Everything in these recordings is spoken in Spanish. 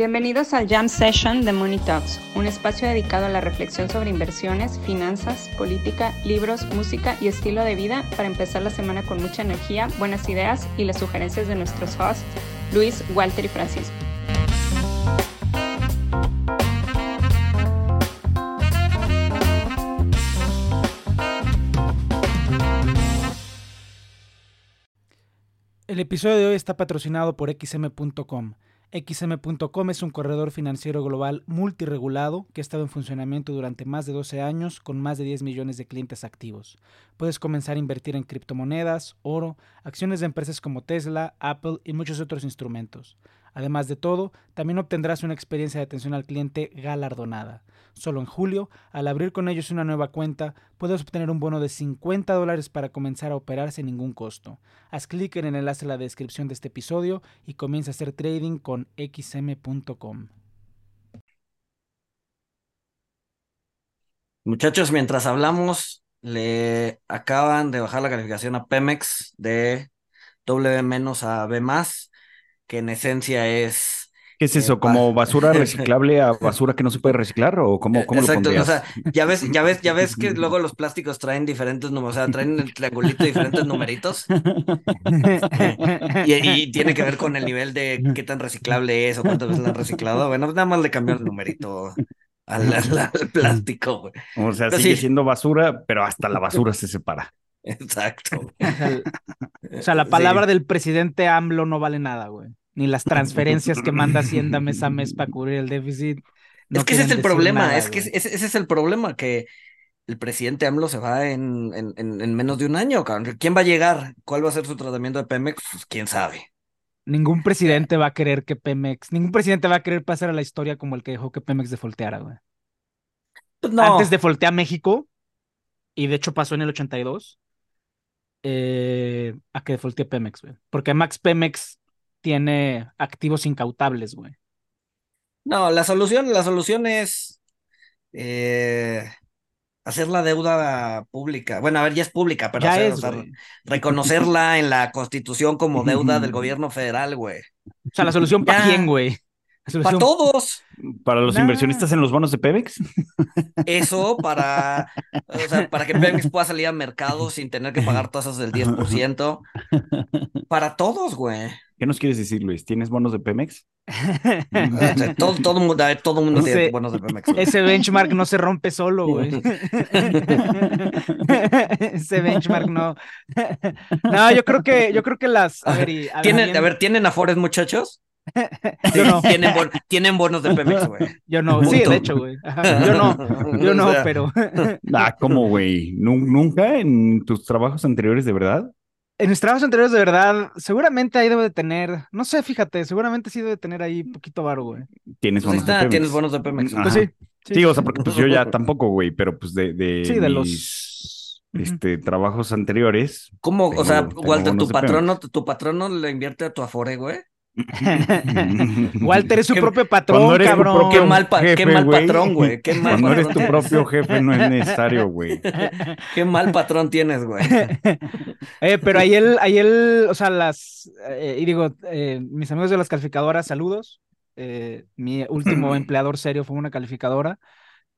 Bienvenidos al Jam Session de Money Talks, un espacio dedicado a la reflexión sobre inversiones, finanzas, política, libros, música y estilo de vida para empezar la semana con mucha energía, buenas ideas y las sugerencias de nuestros hosts, Luis, Walter y Francisco. El episodio de hoy está patrocinado por xm.com. XM.com es un corredor financiero global multiregulado que ha estado en funcionamiento durante más de 12 años con más de 10 millones de clientes activos. Puedes comenzar a invertir en criptomonedas, oro, acciones de empresas como Tesla, Apple y muchos otros instrumentos. Además de todo, también obtendrás una experiencia de atención al cliente galardonada. Solo en julio, al abrir con ellos una nueva cuenta, puedes obtener un bono de 50 dólares para comenzar a operar sin ningún costo. Haz clic en el enlace en la descripción de este episodio y comienza a hacer trading con xm.com. Muchachos, mientras hablamos, le acaban de bajar la calificación a Pemex de W a B que en esencia es ¿Qué es eso? ¿Como basura reciclable a basura que no se puede reciclar? ¿O cómo, cómo Exacto, lo o sea, ya ves, ya ves, ya ves que luego los plásticos traen diferentes números, o sea, traen el triangulito diferentes numeritos. y, y, tiene que ver con el nivel de qué tan reciclable es o cuántas veces lo han reciclado. Bueno, nada más le cambió el numerito al, al, al plástico, güey. O sea, sigue sí. siendo basura, pero hasta la basura se separa. Exacto. o sea, la palabra sí. del presidente AMLO no vale nada, güey ni las transferencias que manda Hacienda mes a mes para cubrir el déficit. No es que ese es el problema, nada, es que ese, ese, es el problema, que el presidente AMLO se va en, en, en, menos de un año, cabrón. ¿Quién va a llegar? ¿Cuál va a ser su tratamiento de Pemex? Pues quién sabe. Ningún presidente va a querer que Pemex, ningún presidente va a querer pasar a la historia como el que dejó que Pemex defolteara, güey. Pues no. Antes defoltea México, y de hecho pasó en el 82, eh, a que defoltee Pemex, güey. Porque Max Pemex tiene activos incautables, güey. No, la solución, la solución es eh, hacer la deuda pública. Bueno, a ver, ya es pública, pero hacer, es, o sea, reconocerla en la constitución como deuda del gobierno federal, güey. O sea, la solución para quién, güey. Para todos. ¿Para los nah. inversionistas en los bonos de Pemex? Eso, para, o sea, para que Pemex pueda salir a mercado sin tener que pagar tasas del 10%. Para todos, güey. ¿Qué nos quieres decir, Luis? ¿Tienes bonos de Pemex? todo, todo, mundo, todo mundo ese, tiene bonos de Pemex. Güey. Ese benchmark no se rompe solo, güey. ese benchmark no. No, yo creo que, yo creo que las. A ver, y, a, ¿Tienen, a ver, ¿tienen Afores, muchachos? Yo no. tienen, bon tienen, bonos de Pemex, güey. Yo no, sí, de hecho, güey. Yo no, yo no, o sea... pero. Ah, ¿cómo, güey? ¿Nunca en tus trabajos anteriores, de verdad? En mis trabajos anteriores, de verdad, seguramente ahí debe de tener, no sé, fíjate, seguramente sí debe de tener ahí poquito varo, güey. Tienes bonos pues está, de Pemex. Tienes bonos de Pemex. Pues sí, sí. Sí, o sea, porque pues yo ya tampoco, güey, pero pues de, de, sí, de mis, los este, trabajos anteriores. ¿Cómo? tengo, o sea, Walter, bonos tu patrono, tu patrono le invierte a tu Afore, güey. Walter es su propio patrón, eres cabrón. Propio qué mal, pa jefe, qué mal güey. patrón, güey. Qué mal Cuando eres tu propio jefe no es necesario, güey. Qué mal patrón tienes, güey. eh, pero ahí él, ahí él, o sea, las, eh, y digo, eh, mis amigos de las calificadoras, saludos. Eh, mi último empleador serio fue una calificadora.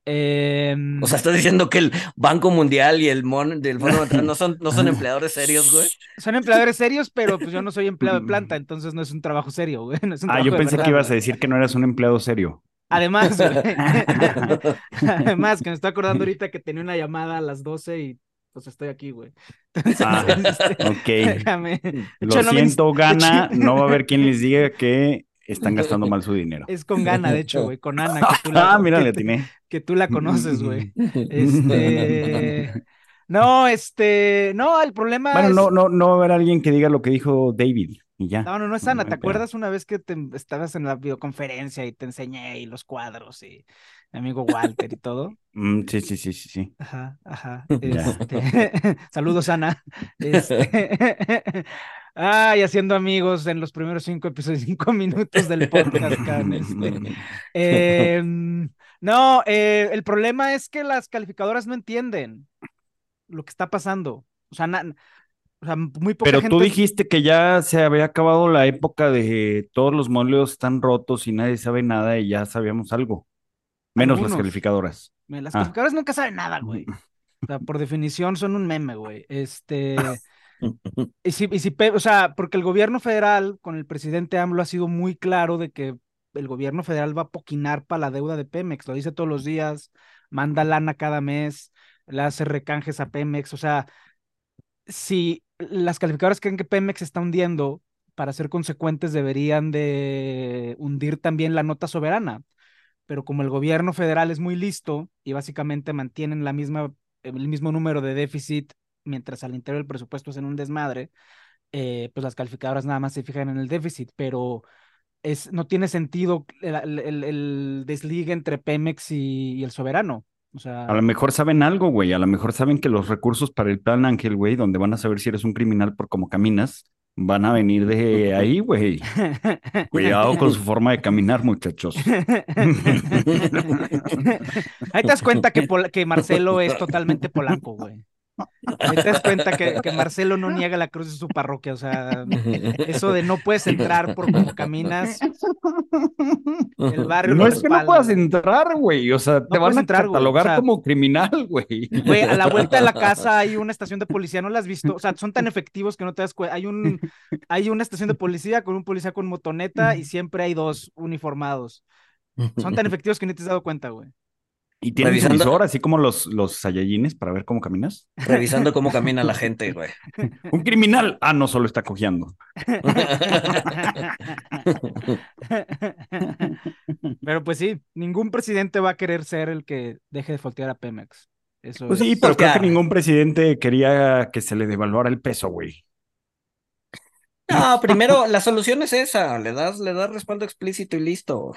Eh, o sea, estás diciendo que el Banco Mundial y el Mon del Fondo Monetario no son, no son empleadores serios, güey. Son empleadores serios, pero pues yo no soy empleado de planta, entonces no es un trabajo serio, güey. No es un ah, yo pensé verdad, que ibas güey. a decir que no eras un empleado serio. Además, güey. Además, que me estoy acordando ahorita que tenía una llamada a las 12 y pues estoy aquí, güey. Entonces, Ah, este, ok. déjame. Lo hecho, no me- siento, Gana. No va a haber quien les diga que están gastando mal su dinero. Es con gana, de hecho, güey, con Ana, que tú la, Ah, mira, que, le atiné. que tú la conoces, güey. Este. No, este. No, el problema Bueno, es. no, no, no va a haber alguien que diga lo que dijo David. Y ya. No, no, no es Ana. No ¿Te acuerdas una vez que te estabas en la videoconferencia y te enseñé y los cuadros y mi amigo Walter y todo? Mm, sí, sí, sí, sí, sí. Ajá, ajá. Este... Saludos, Ana. Este... Ay, haciendo amigos en los primeros cinco episodios, cinco minutos del podcast, este. Eh, no, eh, el problema es que las calificadoras no entienden lo que está pasando. O sea, na- O sea, muy poca Pero gente. tú dijiste que ya se había acabado la época de todos los modelos están rotos y nadie sabe nada y ya sabíamos algo. Menos las calificadoras. Las Ah. calificadoras nunca saben nada, güey. O sea, por definición son un meme, güey. Este. Y si, y si o sea, porque el gobierno federal con el presidente AMLO ha sido muy claro de que el gobierno federal va a poquinar para la deuda de Pemex, lo dice todos los días, manda lana cada mes, le hace recanjes a Pemex, o sea, si las calificadoras creen que Pemex está hundiendo, para ser consecuentes deberían de hundir también la nota soberana, pero como el gobierno federal es muy listo y básicamente mantienen la misma, el mismo número de déficit mientras al interior del presupuesto hacen un desmadre, eh, pues las calificadoras nada más se fijan en el déficit, pero es, no tiene sentido el- el desligue entre Pemex y, y el soberano. O sea, A lo mejor saben algo, güey. A lo mejor saben que los recursos para el plan Ángel, güey, donde van a saber si eres un criminal por cómo caminas, van a venir de ahí, güey. Cuidado con su forma de caminar, muchachos. Ahí te das cuenta que, que Marcelo es totalmente polaco, güey. Ahí te das cuenta que, que Marcelo no niega la cruz de su parroquia. O sea, eso de no puedes entrar por cómo caminas, el barrio No es que no puedas güey. entrar, güey. O sea, te van a entrar, güey. catalogar O sea- como criminal, güey. Güey, a la vuelta de la casa hay una estación de policía, ¿no la has visto? O sea, son tan efectivos que no te das cuenta. Hay un, hay una estación de policía con un policía con motoneta y siempre hay dos uniformados. Son tan efectivos que ni te has dado cuenta, güey. Y tienes Revisando- visor, así como los, los Saiyajines, para ver cómo caminas. Revisando cómo camina la gente, güey. Un criminal. Ah, no, solo está cojeando. Pero pues sí, ningún presidente va a querer ser el que deje de foltear a Pemex. Eso Pues es- sí, pero creo que Voltear. ningún presidente quería que se le devaluara el peso, güey. No, primero, la solución es esa. Le das, le das respaldo explícito y listo.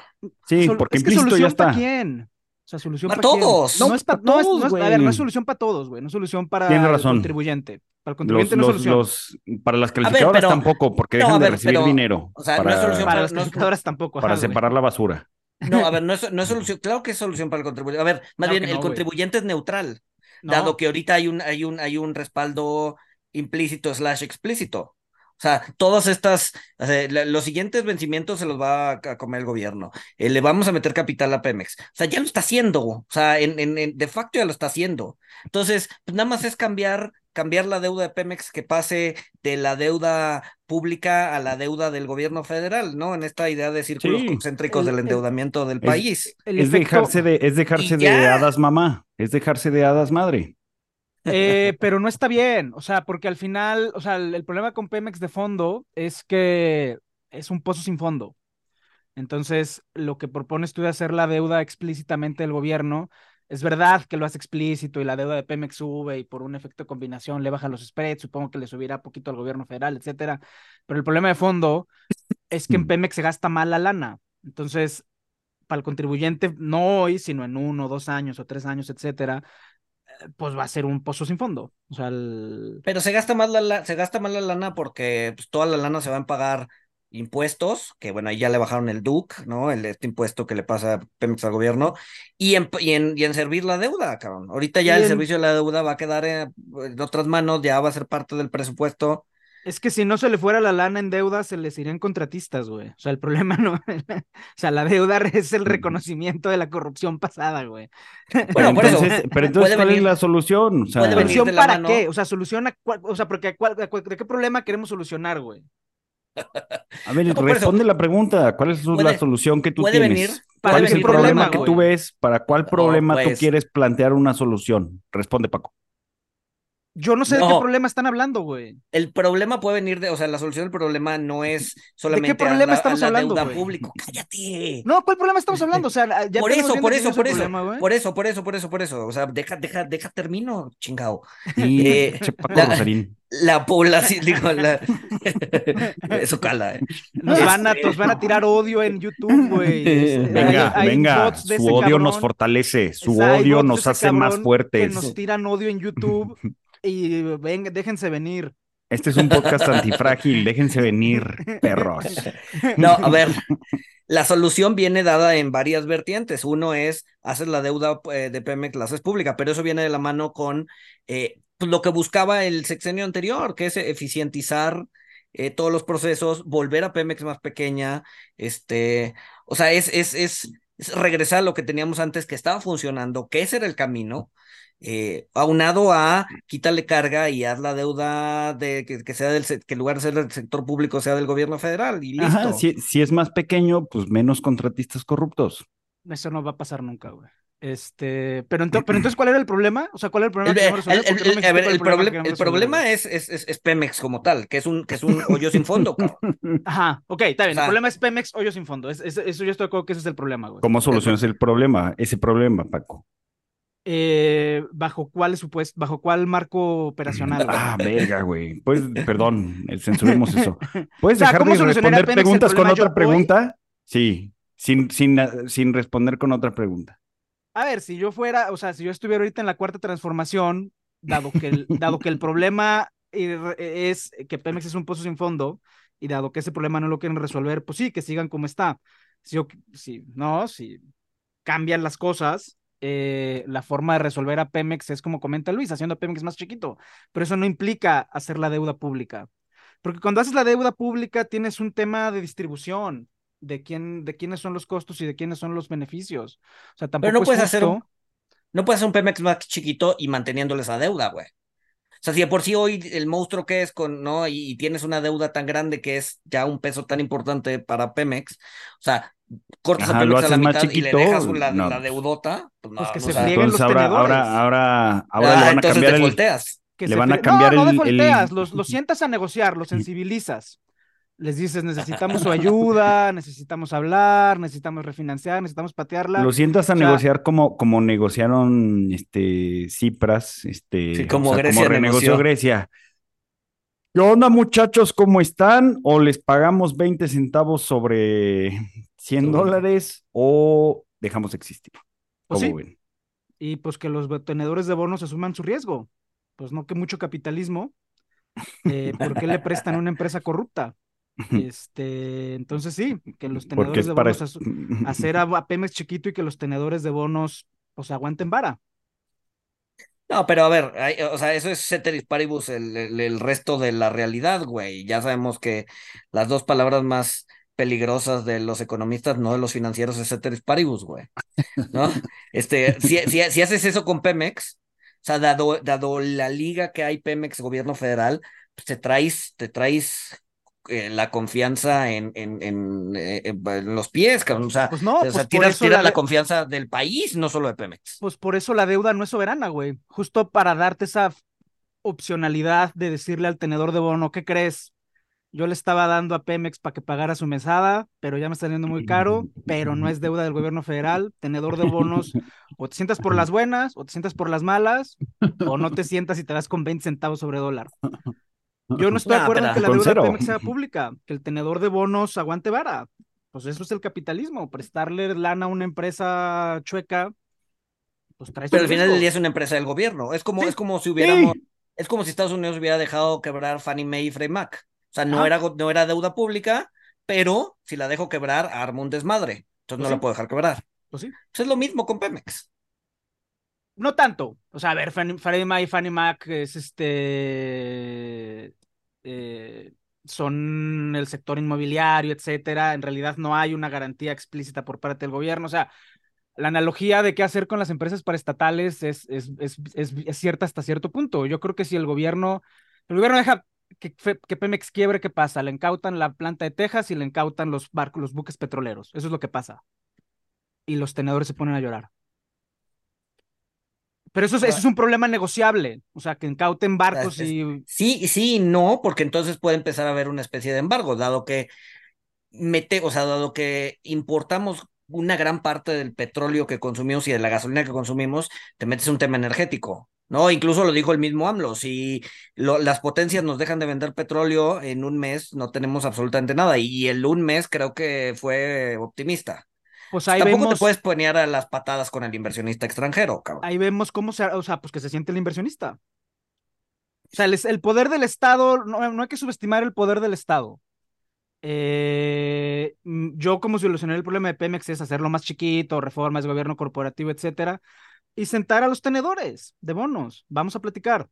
Sí, Sol- porque es que implícito ya solución para está. quién. O sea, solución Pa' para todos. No, No, es pa- pa' no es- todos, no es- a ver, no es solución para todos, güey. No es solución para Tienes el razón. contribuyente. Para el Los, contribuyente no es los, solución. los, para las calificadoras pero- tampoco, porque no, dejan a de ver, recibir pero, dinero o sea, no para, es solución para no las es- calificadoras tampoco. para ajá, güey. separar la basura. No, a ver, no es, no es solución. Claro que es solución para el contribuyente. A ver, más Claro bien, el güey. contribuyente es neutral, No, dado que ahorita hay un, hay un, hay un respaldo implícito slash explícito. O sea, todas estas, o sea, la- los siguientes vencimientos se los va a, a comer el gobierno. Eh, le vamos a meter capital a Pemex. O sea, ya lo está haciendo. O sea, en, en, en- de facto ya lo está haciendo. Entonces, pues nada más es cambiar, cambiar la deuda de Pemex que pase de la deuda pública a la deuda del gobierno federal, ¿no? En esta idea de círculos Sí. concéntricos El- del el- endeudamiento del Es- país. el Es efecto- dejarse de, es dejarse de hadas mamá, es dejarse de hadas madre. Eh, pero no está bien, o sea, porque al final, o sea, el, el problema con Pemex de fondo es que es un pozo sin fondo. Entonces, lo que propones tú de hacer la deuda explícitamente del gobierno, es verdad que lo hace explícito y la deuda de Pemex sube y por un efecto de combinación le baja los spreads, supongo que le subirá poquito al gobierno federal, etcétera. Pero el problema de fondo es que en Mm. Pemex se gasta mal la lana. Entonces, para el contribuyente, no hoy, sino en uno, dos años o tres años, etcétera, pues va a ser un pozo sin fondo. O sea, el- Pero se gasta más la, se gasta más la lana porque pues, toda la lana se va a pagar impuestos, que bueno, ahí ya le bajaron el DUC, ¿no? El este impuesto que le pasa Pemex al gobierno, y en, y en, y en servir la deuda, cabrón. Ahorita ya el servicio de la deuda va a quedar en, en otras manos, ya va a ser parte del presupuesto. Es que si no se le fuera la lana en deuda, se les irían contratistas, güey. O sea, el problema no. o sea, la deuda es el reconocimiento de la corrupción pasada, güey. Bueno, por eso, entonces, pero entonces, ¿cuál venir- es la solución? O sea, puede ¿Solución para mano. qué? O sea, solución a cuál- o sea, porque cuál- a cuál- ¿de qué problema queremos solucionar, güey? a ver, No, por eso- responde la pregunta. ¿Cuál es Puede- la solución que tú puede tienes? venir- Para ¿Cuál es el problema, problema, que tú ves? ¿Para cuál problema tú pues- quieres plantear una solución? Responde, Paco. Yo no sé de qué problema están hablando, güey. El problema puede venir de, o sea, la solución del problema no es solamente a problema la- a estamos la hablando, deuda güey? pública. Cállate. No, ¿cuál problema estamos hablando? O sea, ya por eso, por eso, por eso, problema, por eso, por eso, por eso, por eso. O sea, deja, deja, deja, termino, chingado. Sí, Eh, la-. La población, digo, la... eso cala, eh. Nos van, a, Este- nos van a tirar odio en YouTube, güey. Este, Venga, hay- hay venga. de Su odio nos fortalece, su odio de nos hace más fuertes. Que nos tiran odio en YouTube y venga, déjense venir. Este es un podcast antifrágil, déjense venir, perros. No, a ver, la solución viene dada en varias vertientes. Uno es, haces la deuda eh, de Pemex, la haces pública, pero eso viene de la mano con eh, pues, lo que buscaba el sexenio anterior, que es eficientizar eh, todos los procesos, volver a Pemex más pequeña, este, o sea, es, es, es, regresar a lo que teníamos antes que estaba funcionando, que ese era el camino, eh, aunado a quitarle carga y haz la deuda de que, sea del que en lugar de ser del sector público sea del gobierno federal y listo. si, si, es más pequeño, pues menos contratistas corruptos. Eso no va a pasar nunca, güey. Este, pero, pero entonces, ¿cuál era el problema? O sea, ¿cuál era el problema? El, problema es, es, es, Pemex como tal, que es un, que es un hoyo sin fondo, Ajá, ok, está bien. el problema es Pemex, hoyo sin fondo. eso yo estoy de acuerdo que ese es el problema, güey. ¿Cómo solucionas el problema? Ese problema, Paco. Eh, bajo cuál supuesto, bajo cuál marco operacional. Ah, verga, güey. Pues, perdón, censuremos eso. ¿Puedes dejar de responder preguntas con otra pregunta? Sí, sin, sin, sin responder con otra pregunta. A ver, si yo fuera, o sea, si yo estuviera ahorita en la cuarta transformación, dado que el, dado que el problema es que Pemex es un pozo sin fondo, y dado que ese problema no lo quieren resolver, pues sí, que sigan como está. Si, yo, si no, si cambian las cosas, eh, la forma de resolver a Pemex es como comenta Luis, haciendo a Pemex más chiquito, pero eso no implica hacer la deuda pública. Porque cuando haces la deuda pública tienes un tema de distribución, de quién, de quiénes son los costos y de quiénes son los beneficios. O sea, tampoco Pero no puedes hacer un, no puedes hacer un Pemex más chiquito y manteniéndole esa deuda, güey. O sea, si de por sí hoy el monstruo que es con, ¿no? Y, tienes una deuda tan grande que es ya un peso tan importante para Pemex, o sea, cortas a Pemex a la mitad y le dejas la, la deudota, pues, pues que se frieguen los ahora, ahora, ahora, ahora, le van a cambiar el, volteas. le van a cambiar no, no de volteas, los, los sientas a negociar, los sensibilizas les dices, necesitamos su ayuda, necesitamos hablar, necesitamos refinanciar, necesitamos patearla. Lo sientas a negociar como, como negociaron este Cipras, este, como, Grecia renegoció Grecia. ¿Qué onda, muchachos? ¿Cómo están? ¿O les pagamos 20 centavos sobre 100 dólares o dejamos existir? Pues ¿Cómo ven? Y pues que los tenedores de bonos asuman su riesgo. Pues no que mucho capitalismo. Eh, ¿Por qué le prestan a una empresa corrupta? Este, entonces sí, que los tenedores de bonos hacer a, Pemex chiquito y que los tenedores de bonos pues aguanten vara. No, pero a ver, o sea, eso es ceteris paribus, el, el, resto de la realidad, güey. Ya sabemos que las dos palabras más peligrosas de los economistas, no de los financieros, es ceteris paribus, güey. ¿No? Este, si, si, si, haces eso con Pemex, o sea, dado, dado la liga que hay Pemex, gobierno federal, pues te traes, te traes eh, la confianza en, en, en, eh, los pies, O sea, pues no, o sea pues la, confianza del país, no solo de Pemex. Pues por eso la deuda no es soberana, güey. Justo para darte esa opcionalidad de decirle al tenedor de bono, ¿qué crees? Yo le estaba dando a Pemex para que pagara su mesada, pero ya me está saliendo muy caro, pero no es deuda del gobierno federal. Tenedor de bonos, o te sientas por las buenas, o te sientas por las malas, o no te sientas y te das con 20 centavos sobre dólar. Yo no estoy de acuerdo en que la deuda de Pemex sea pública, que el tenedor de bonos aguante vara. Pues eso es el capitalismo, prestarle lana a una empresa chueca, pues trae Pero al final del día es una empresa del gobierno. Es como, es como si hubiéramos, es como si Estados Unidos hubiera dejado quebrar Fannie Mae y Freddie Mac. O sea, no, era, no era deuda pública, pero si la dejo quebrar, arma un desmadre. Entonces no pues la puedo dejar quebrar. Pues sí. Pues es lo mismo con Pemex no tanto. O sea, a ver, Fannie Mae y Fannie Mac es este. Eh, son el sector inmobiliario, etcétera. En realidad no hay una garantía explícita por parte del gobierno. O sea, la analogía de qué hacer con las empresas paraestatales es, es, es, es, cierta hasta cierto punto. Yo creo que si el gobierno, el gobierno deja que, que, Pemex quiebre, ¿qué pasa? Le incautan la planta de Texas y le incautan los barcos, los buques petroleros. Eso es lo que pasa. Y los tenedores se ponen a llorar. Pero eso, es un problema negociable, o sea, que incauten barcos y... Sí, sí, no, porque entonces puede empezar a haber una especie de embargo, dado que mete, o sea, dado que importamos una gran parte del petróleo que consumimos y de la gasolina que consumimos, te metes un tema energético, ¿no? Incluso lo dijo el mismo AMLO, si las potencias nos dejan de vender petróleo en un mes, no tenemos absolutamente nada, y el un mes creo que fue optimista. Pues ahí Tampoco vemos, te puedes poner a las patadas con el inversionista extranjero, cabrón. Ahí vemos cómo se, o sea, pues que se siente el inversionista. O sea, el, poder del Estado, no, no, hay que subestimar el poder del Estado. Eh, mm, yo como solucionar el problema de Pemex es hacerlo más chiquito, reformas gobierno corporativo, etcétera, y sentar a los tenedores de bonos. Vamos a platicar.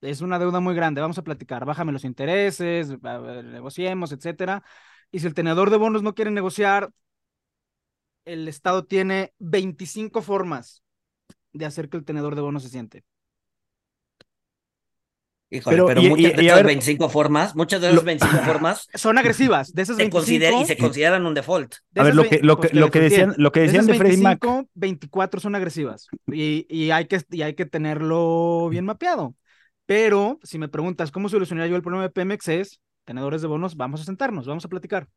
es una deuda muy grande, vamos a platicar, bájame los intereses, negociemos, etcétera. Y si el tenedor de bonos no quiere negociar, el Estado tiene 25 formas de hacer que el tenedor de bonos se siente. Híjole, pero, muchas de esas 25 formas, muchas de esas 25 formas son agresivas. De esas 25, y se consideran un default. A ver, lo que, lo que, lo que decían, lo que decían de, de Freddie Mac. 24 son agresivas y, y, hay que, y hay que tenerlo bien mapeado. Pero si me preguntas cómo solucionaría yo el problema de Pemex es, tenedores de bonos, vamos a sentarnos, vamos a platicar.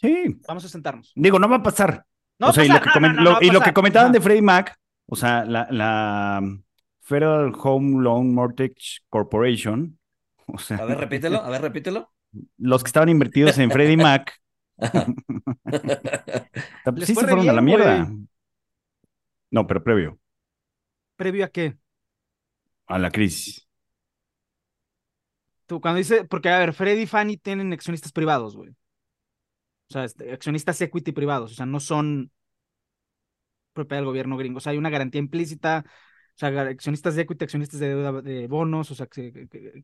Sí. Vamos a sentarnos. Digo, no va a pasar. No o sea, y, lo que, comentaban de Freddie Mac, o sea, la, la Federal Home Loan Mortgage Corporation. O sea, a ver, repítelo, a ver, repítelo. Los que estaban invertidos en Freddie Mac. sí se fueron a la mierda. No, pero previo. ¿Previo a qué? A la crisis. Tú, cuando dice, porque a ver, Freddy y Fanny tienen accionistas privados, güey. O sea, este, accionistas equity privados, o sea, no son propiedad del gobierno gringo. O sea, hay una garantía implícita, sea, accionistas de equity, accionistas de deuda de bonos, o sea, ¿qué,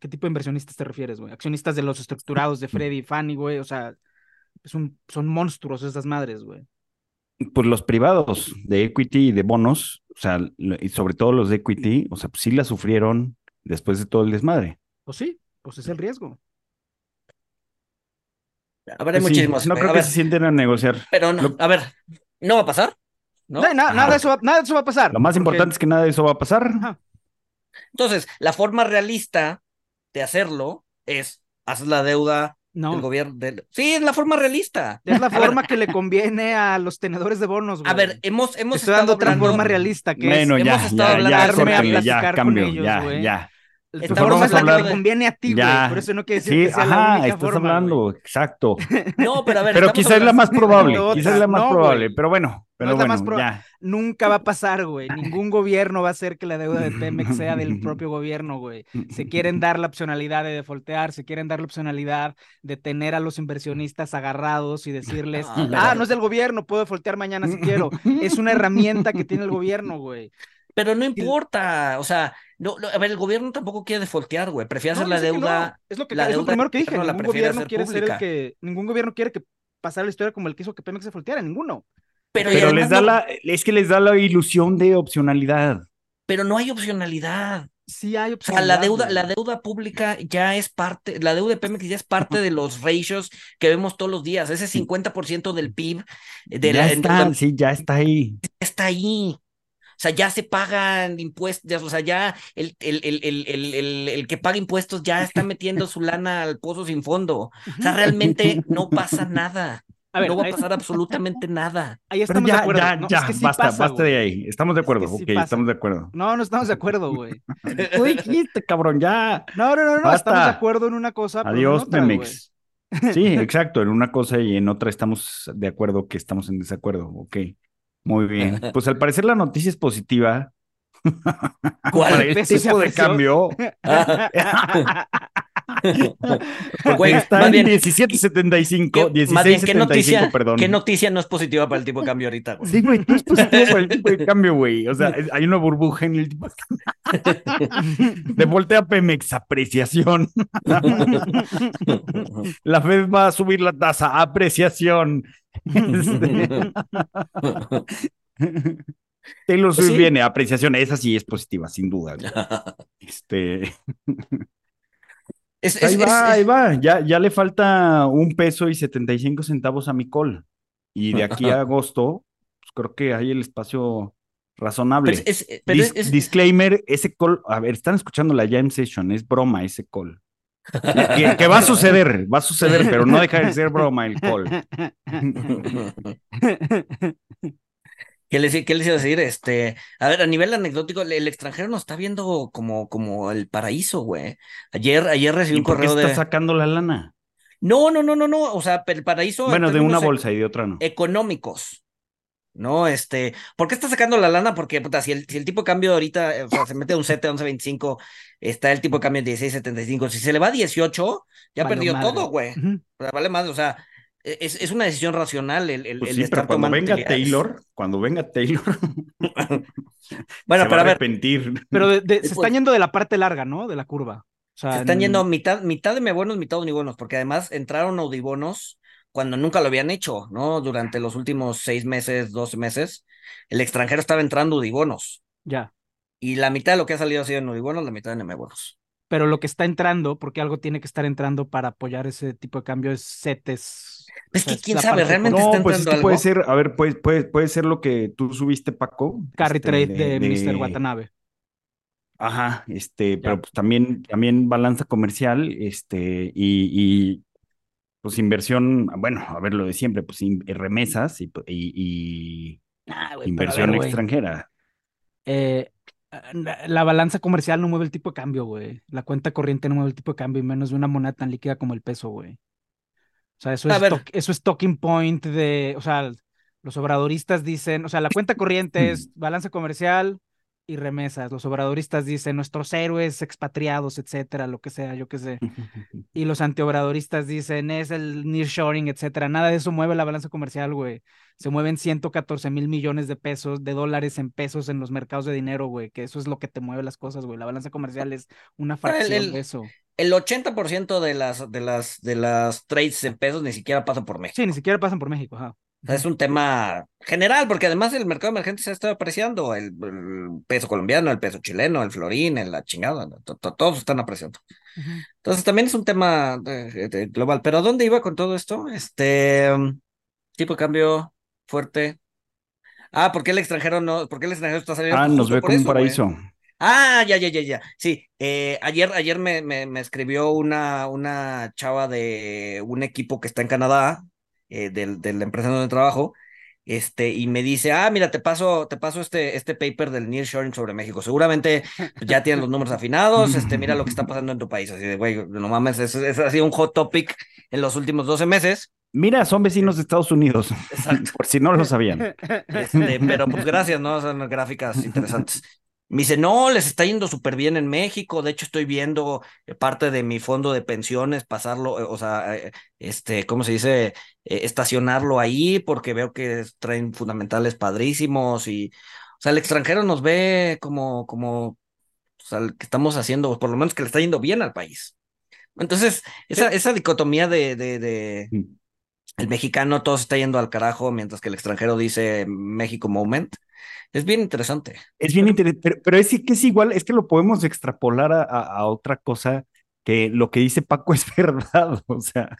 tipo de inversionistas te refieres, güey? Accionistas de los estructurados de Freddy y Fanny, güey, o sea, es un, son monstruos esas madres, güey. Pues los privados de equity y de bonos, o sea, y sobre todo los de equity, o sea, pues sí la sufrieron después de todo el desmadre. Pues sí, pues es el riesgo. Habrá pues muchísimos. no creo que se sienten a negociar. Pero no, a ver, ¿no va a pasar? ¿No? nada, de eso va, nada de eso va a pasar. Lo más importante es que nada de eso va a pasar. Entonces, la forma realista de hacerlo es hacer la deuda del gobierno. Sí, es la forma realista. Es la forma que le conviene a los tenedores de bonos. A ver, hemos, hemos Estoy dando otra forma realista que bueno, es, ya, hemos estado ya, hablando ya, ya, cambio, ya, ya. Tu forma es la que te conviene a ti, güey. Por eso no quiere decir sí, que sea ajá, la única estás forma, hablando, exacto. No, pero a ver. Pero quizás es la más probable, quizás es la más no, probable, pero bueno, pero No es la bueno, más proba- ya. Nunca va a pasar, güey. Ningún gobierno va a hacer que la deuda de Pemex sea del propio gobierno, güey. Se quieren dar la opcionalidad de defoltear, se quieren dar la opcionalidad de tener a los inversionistas agarrados y decirles, Ah, ah, no es del gobierno, puedo defoltear mañana si quiero. Es una herramienta que tiene el gobierno, güey. Pero no importa, o sea, no, no, a ver, el gobierno tampoco quiere defoltear, güey, prefiere hacer la deuda. Es lo, que, la es lo primero que dije. Ningún gobierno hacer quiere ser el pública. que. Ningún gobierno quiere que pasara la historia como el que hizo que Pemex se volteara, ninguno. Pero, les da no- la, es que les da la ilusión de opcionalidad. pero no hay opcionalidad. Sí hay O sea, la opcionalidad, deuda, güey. la deuda pública ya es parte, la deuda de Pemex ya es parte de los ratios que vemos todos los días. Ese 50% del PIB de ya la está, sí, ya está ahí. está ahí. O sea, ya se pagan impuestos, o sea, ya el, el, el, el, el, el- el que paga impuestos ya está metiendo su lana al pozo sin fondo. O sea, realmente no pasa nada. A ver, no va a ahí- pasar absolutamente nada. Ahí estamos ya, de acuerdo. ya, ¿no? ya, es que sí basta, pasa, basta güey. de ahí. Estamos de acuerdo, que sí ok, pasa. estamos de acuerdo. No, no estamos de acuerdo, güey. Tú dijiste, cabrón, ya. No, no, no, no. Basta. Estamos de acuerdo en una cosa. pero no en Adiós, otra, güey. Pemex. Sí, exacto. En una cosa y en otra estamos de acuerdo que estamos en desacuerdo. Ok. Muy bien. Pues al parecer la noticia es positiva. ¿Cuál? Para este tipo de cambio. Güey, está en bien, 17.75, ¿qué- más bien, ¿qué 16.75, noticia, perdón. ¿qué noticia no es positiva para el tipo de cambio ahorita, güey? Sí, güey, no es positivo para el tipo de cambio, güey. O sea, hay una burbuja en el tipo de cambio. De voltea Pemex, apreciación. La Fed va a subir la tasa, apreciación. Este, Taylor Swift sí. viene, apreciación, esa sí es positiva, sin duda. Este, Es, es- ahí es- va, es- ahí va. Ya, ya le falta un peso y 75 centavos a mi call. Y de aquí a agosto, pues creo que hay el espacio razonable. pero es- es- pero Dis- es- es- Disclaimer, ese call, a ver, están escuchando la jam session, es broma ese call. Que, que va a suceder, va a suceder, pero no deja de ser broma el call. ¿Qué les, qué les iba a decir? Este, a ver, a nivel anecdótico, el, el extranjero nos está viendo como, como el paraíso, güey. Ayer, ayer recibí ¿Y un por qué correo está de. sacando la lana? No, no, no, no, no. O sea, el paraíso. en Bueno, de una bolsa y de otra no. Económicos. No, este. ¿Por qué está sacando la lana? Porque, puta, si el, si el tipo de cambio ahorita, o sea, se mete a un 7, 11.25, está el tipo de cambio en 16.75. Si se le va a 18, ya Valió perdió madre. todo, güey. Ujú. O sea, vale más, o sea, es, es una decisión racional el, el, Pues el sí, estar pero cuando tomando venga. Taylor, cuando venga Taylor, Bueno, se pero va a a ver, arrepentir. Pero de- de- se pues- están yendo de la parte larga, ¿no? De la curva. O sea, se están en- yendo mitad, mitad de me buenos, mitad unibonos, porque además entraron audibonos cuando nunca lo habían hecho, ¿no? Durante los últimos seis meses, doce meses, el extranjero estaba entrando audibonos. Ya. Y la mitad de lo que ha salido ha sido en audibonos, la mitad en bonos. Pero lo que está entrando, porque algo tiene que estar entrando para apoyar ese tipo de cambio, es CETES. Es O sea, que quién sabe, realmente está No, pues es entrando que puede algo. ser, a ver, puede, puede, puede ser lo que tú subiste, Paco. Carry este, trade de, Mr. Watanabe. Ajá, este, Ya. pero pues también, también balanza comercial, este, y, y, pues inversión, bueno, a ver lo de siempre, pues in- remesas y, y- y Ah, inversión ver, extranjera. Eh, la la balanza comercial no mueve el tipo de cambio, güey. La cuenta corriente no mueve el tipo de cambio, y menos de una moneda tan líquida como el peso, güey. O sea, eso es, eso es talking point de, o sea, los obradoristas dicen, o sea, la cuenta corriente es balanza comercial y remesas. Los obradoristas dicen nuestros héroes expatriados, etcétera, lo que sea, yo qué sé. Y los antiobradoristas dicen es el nearshoring, etcétera. Nada de eso mueve la balanza comercial, güey. Se mueven 114 mil millones de pesos, de dólares en pesos en los mercados de dinero, güey. Que eso es lo que te mueve las cosas, güey. La balanza comercial es una fracción el- de eso. El 80% de las, de las, de las trades en pesos ni siquiera pasa por México. Sí, ni siquiera pasan por México, ajá. Es un tema general, porque además el mercado emergente se ha estado apreciando. El, el peso colombiano, el peso chileno, el florín, el- la chingada, to- to- todos están apreciando. Entonces también es un tema de- de- global. Pero ¿a dónde iba con todo esto? Este um, tipo de cambio fuerte. Ah, ¿por qué el extranjero no? ¿Por qué el extranjero está saliendo? Ah, nos ve como un paraíso. Ah, ya, ya, ya, ya. Sí, eh, ayer, ayer me, me, me escribió una, una chava de un equipo que está en Canadá, eh, del, de la empresa donde trabajo, este, y me dice, ah, mira, te paso, te paso este, este paper del nearshoring sobre México. Seguramente pues, ya tienen los números afinados, este, mira lo que está pasando en tu país. Así de, güey, no mames, es, es, ha sido un hot topic en los últimos 12 meses. Mira, son vecinos de Estados Unidos, Exacto. por si no lo sabían. Este, pero pues gracias, ¿no? Son gráficas interesantes. Me dice, no, les está yendo súper bien en México. De hecho, estoy viendo eh, parte de mi fondo de pensiones pasarlo, eh, o sea, eh, este, ¿cómo se dice? Estacionarlo ahí porque veo que traen fundamentales padrísimos y, o sea, el extranjero nos ve como, como, o sea, que estamos haciendo, por lo menos que le está yendo bien al país. Entonces, esa, esa dicotomía de, de, de, el mexicano todo se está yendo al carajo, mientras que el extranjero dice México Moment. Es bien interesante. Es bien interesante, pero, es que es igual, es que lo podemos extrapolar a, a- a otra cosa que lo que dice Paco es verdad, o sea,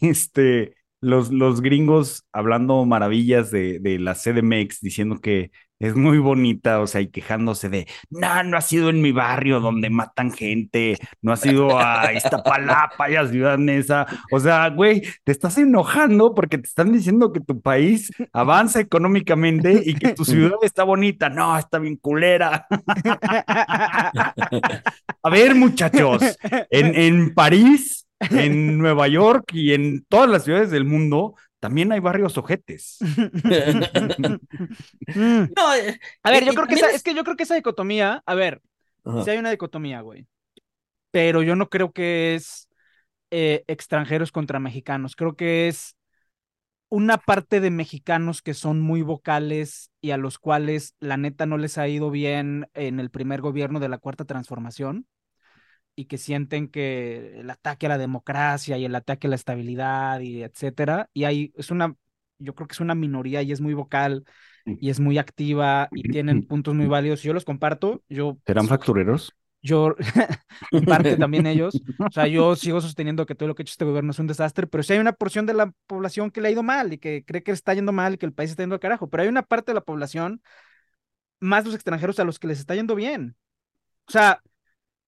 este, los, los gringos hablando maravillas de, de la CDMX, diciendo que es muy bonita, o sea, y quejándose de, no, no ha sido en mi barrio donde matan gente, no ha sido a Iztapalapa y a Ciudad Neza, o sea, güey, te estás enojando porque te están diciendo que tu país avanza económicamente y que tu ciudad está bonita, no, está bien culera. A ver, muchachos, en, en París, en Nueva York y en todas las ciudades del mundo también hay barrios ojetes. No, eh, A ver, y- yo creo que esa, es- es que yo creo que esa dicotomía, a ver, Ajá. sí hay una dicotomía, güey. Pero yo no creo que es eh, extranjeros contra mexicanos. Creo que es una parte de mexicanos que son muy vocales y a los cuales la neta no les ha ido bien en el primer gobierno de la Cuarta Transformación y que sienten que el ataque a la democracia y el ataque a la estabilidad y etcétera. Y hay, es una, yo creo que es una minoría y es muy vocal y es muy activa y tienen puntos muy válidos. Yo los comparto. Yo ¿Serán factureros? yo, en parte también ellos, o sea, yo sigo sosteniendo que todo lo que ha hecho este gobierno es un desastre, pero sí hay una porción de la población que le ha ido mal y que cree que está yendo mal y que el país está yendo al carajo, pero hay una parte de la población, más los extranjeros, a los que les está yendo bien. O sea,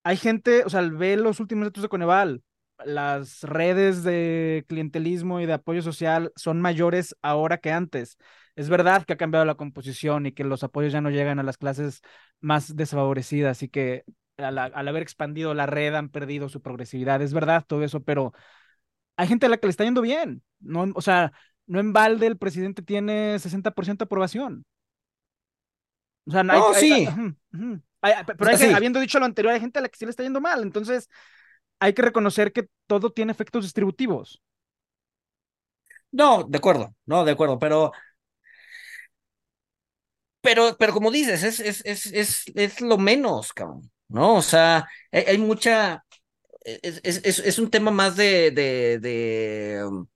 hay gente, o sea, ve los últimos datos de Coneval, las redes de clientelismo y de apoyo social son mayores ahora que antes. Es verdad que ha cambiado la composición y que los apoyos ya no llegan a las clases más desfavorecidas y que al, al haber expandido la red han perdido su progresividad. Es verdad todo eso, pero hay gente a la que le está yendo bien. No, o sea, no en balde el presidente tiene 60% de aprobación. O sea, no, hay- sí. hay-. Hay- pero habiendo dicho lo anterior, hay gente a la que sí le está yendo mal. Entonces, hay que reconocer que todo tiene efectos distributivos. No, de acuerdo, no, de acuerdo, pero pero, pero como dices, es, es, es, es, es lo menos, cabrón, ¿no? O sea, hay, hay mucha, es, es, es, es un tema más de, de, de, um,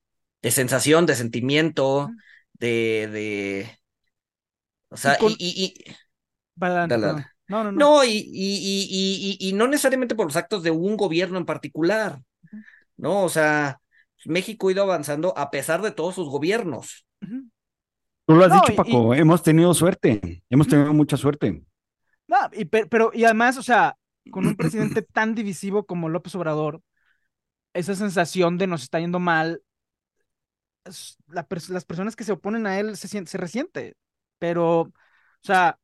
de sensación, de sentimiento, de, de, o sea, Y con- y, y, y- Para adelante, Dale, perdón. dale. No, no, no. no, y, y, y, y, y no necesariamente por los actos de un gobierno en particular, ¿no? O sea, México ha ido avanzando a pesar de todos sus gobiernos. Tú lo has No, dicho, y- Paco, hemos tenido suerte, hemos tenido mucha suerte. No, y, pe- pero, y además, o sea, con un presidente tan divisivo como López Obrador, esa sensación de nos está yendo mal, la las personas que se oponen a él se, se resiente. Pero, o sea,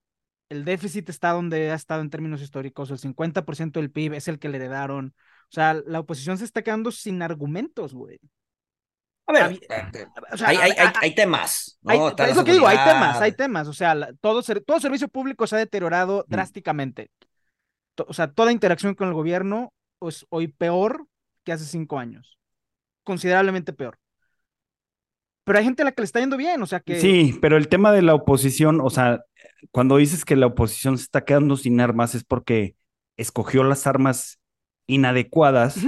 el déficit está donde ha estado en términos históricos, el 50% del PIB es el que le heredaron. O sea, la oposición se está quedando sin argumentos, güey. A ver, Habi- O sea, hay, a- hay, hay, a- hay temas, ¿no? hay- es lo que digo, hay temas, hay temas. O sea, todo, todo servicio público se ha deteriorado Mm. drásticamente. O sea, toda interacción con el gobierno es hoy peor que hace cinco años. Considerablemente peor. Pero hay gente a la que le está yendo bien, o sea que. Sí, pero el tema de la oposición, o sea, cuando dices que la oposición se está quedando sin armas es porque escogió las armas inadecuadas,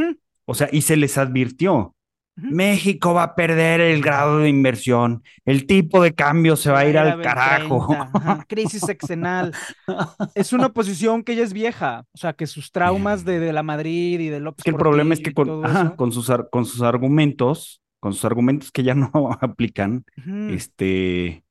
o sea, y se les advirtió. México va a perder el grado de inversión, el tipo de cambio se va a ir al 20, carajo. 30, ajá, Crisis sexenal. Es una oposición que ya es vieja. O sea, que sus traumas de, de la Madrid y de López Es que el problema es que con, ajá, con sus, con sus argumentos, con sus argumentos que ya no aplican, este,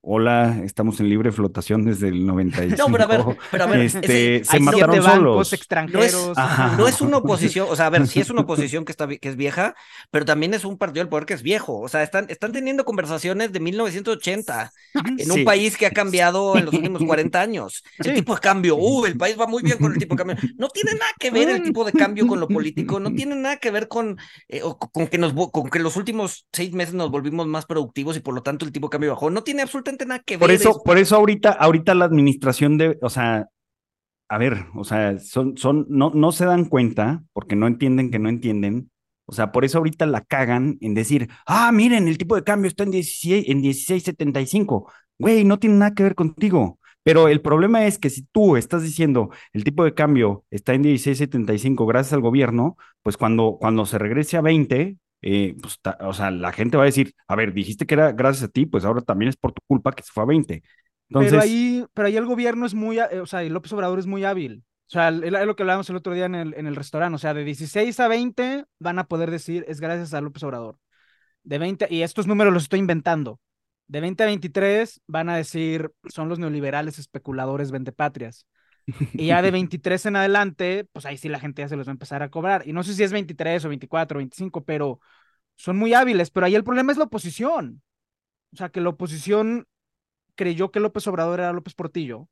hola, estamos en libre flotación desde el 95. No, pero a ver, pero a ver, este, ese- se hay mataron siete bancos solos. extranjeros. No es una oposición, o sea, a ver, sí es una oposición que está que es vieja, pero también es un partido del poder que es viejo. O sea, están, están teniendo conversaciones de 1980 en Sí. un país que ha cambiado en los últimos 40 años. El Sí. tipo de cambio, uh, el país va muy bien con el tipo de cambio. No tiene nada que ver el tipo de cambio con lo político, no tiene nada que ver con, eh, con que nos con que los últimos seis meses nos volvimos más productivos y por lo tanto el tipo de cambio bajó. No tiene absolutamente nada que ver. Por eso, es- por eso ahorita, ahorita la administración de, o sea, a ver, o sea, son, son, no, no se dan cuenta porque no entienden que no entienden. O sea, por eso ahorita la cagan en decir, ah, miren, el tipo de cambio está en 16, en 16.75. Güey, no tiene nada que ver contigo. Pero el problema es que si tú estás diciendo el tipo de cambio está en 16.75 gracias al gobierno, pues cuando, cuando se regrese a 20, eh, pues, ta- o sea, la gente va a decir, a ver, dijiste que era gracias a ti, pues ahora también es por tu culpa que se fue a 20. Entonces, pero ahí, pero ahí el gobierno es muy, eh, o sea, y López Obrador es muy hábil. O sea, es lo que hablábamos el otro día en el, en el restaurante. O sea, de 16 a 20 van a poder decir es gracias a López Obrador. De 20, y estos números los estoy inventando. De 20 a 23 van a decir son los neoliberales especuladores vendepatrias. Y ya de 23 en adelante, pues ahí sí la gente ya se los va a empezar a cobrar. Y no sé si es 23 o 24 o 25, pero son muy hábiles. Pero ahí el problema es la oposición. O sea, que la oposición creyó que López Obrador era López Portillo,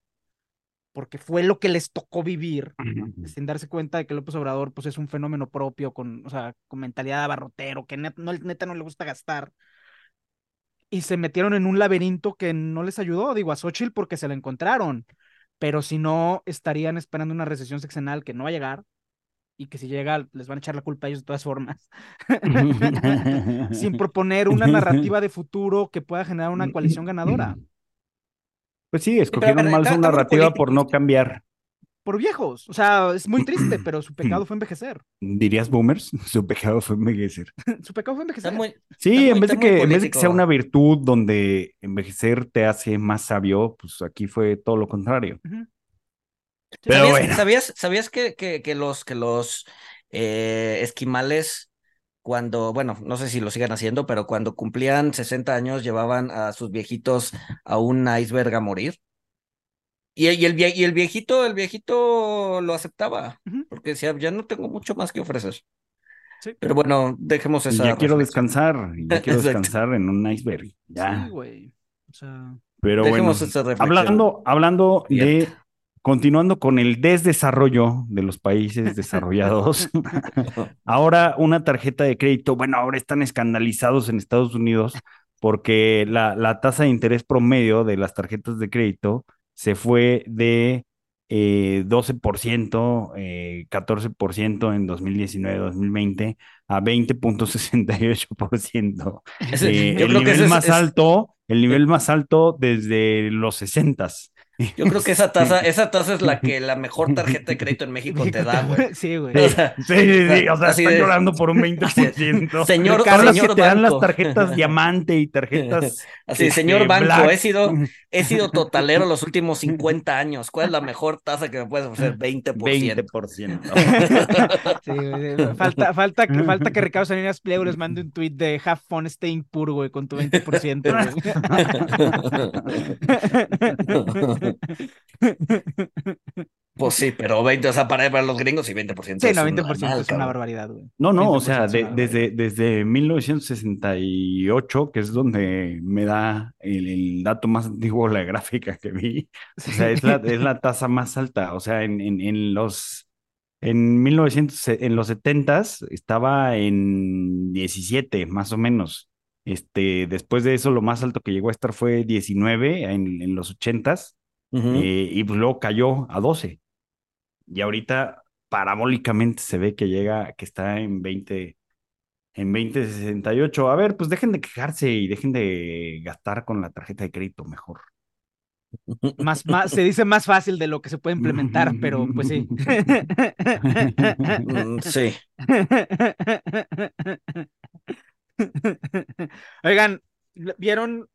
porque fue lo que les tocó vivir, sin darse cuenta de que López Obrador pues es un fenómeno propio, con, o sea, con mentalidad de abarrotero, que net- no, neta no le gusta gastar. Y se metieron en un laberinto que no les ayudó, digo, a Xochitl porque se la encontraron, pero si no, estarían esperando una recesión sexenal que no va a llegar y que si llega les van a echar la culpa a ellos de todas formas, sin proponer una narrativa de futuro que pueda generar una coalición ganadora. Pues sí, escogieron mal su narrativa por no cambiar. Por viejos, o sea, es muy triste, pero su pecado fue envejecer. ¿Dirías boomers? Su pecado fue envejecer. Su pecado fue envejecer. muy, Sí, muy- en vez de que, en vez de que sea una virtud donde envejecer te hace más sabio, pues aquí fue todo lo contrario. Pero ¿Sabías, bueno. sabías, sabías que, que, que los, que los eh, esquimales, cuando, bueno, no sé si lo sigan haciendo, pero cuando cumplían 60 años llevaban a sus viejitos a un iceberg a morir? Y, y, el, vie- y el viejito, el viejito lo aceptaba, porque decía, ya no tengo mucho más que ofrecer. Sí. Pero bueno, dejemos Y esa. ya quiero descansar, y ya quiero descansar en un iceberg. Ya. Sí, güey. O sea, Pero bueno, Dejemos esa reflexión. hablando, hablando de, continuando con el desdesarrollo de los países desarrollados, ahora una tarjeta de crédito, bueno, ahora están escandalizados en Estados Unidos porque la, la tasa de interés promedio de las tarjetas de crédito se fue de eh, 12%, eh, 14% en 2019-2020 a 20.68%. Ese- Eh, el nivel es- más es- alto, el nivel más alto desde los 60s. Yo creo que esa tasa, esa tasa es la que la mejor tarjeta de crédito en México te da, güey. Sí, güey. O sea, Sí, sí, sí, o sea, de- llorando por un 20%. Señor, Carlos, señor que te dan las banco. tarjetas diamante y tarjetas. Así, este, señor banco, black. he sido, he sido totalero los últimos 50 años. ¿Cuál es la mejor tasa que me puedes ofrecer? 20%. 20%. Sí, güey, sí. Falta, falta, que, falta que Ricardo Salinas Pliego les mande un tweet de Have fun staying poor, güey, con tu 20%, güey. Pues sí, pero 20, o sea, para, para los gringos y 20%. Sí, es no, un 20% es normal, una cabrón. barbaridad, güey. No, no, o 20% sea, es de- una desde, desde 1968, que es donde me da el, el dato más antiguo, la gráfica que vi, o sea, es la, es la tasa más alta, o sea, en, en, en los, en 1900, en los 70s estaba en 17, más o menos. Este, después de eso, lo más alto que llegó a estar fue 19 en, en los 80s, Eh, y pues luego cayó a 12. Y ahorita parabólicamente se ve que llega, que está en 20, en 2068. A ver, pues dejen de quejarse y dejen de gastar con la tarjeta de crédito mejor. Más, más, se dice más fácil de lo que se puede implementar, pero pues sí. Mm, sí. Oigan, ¿vieron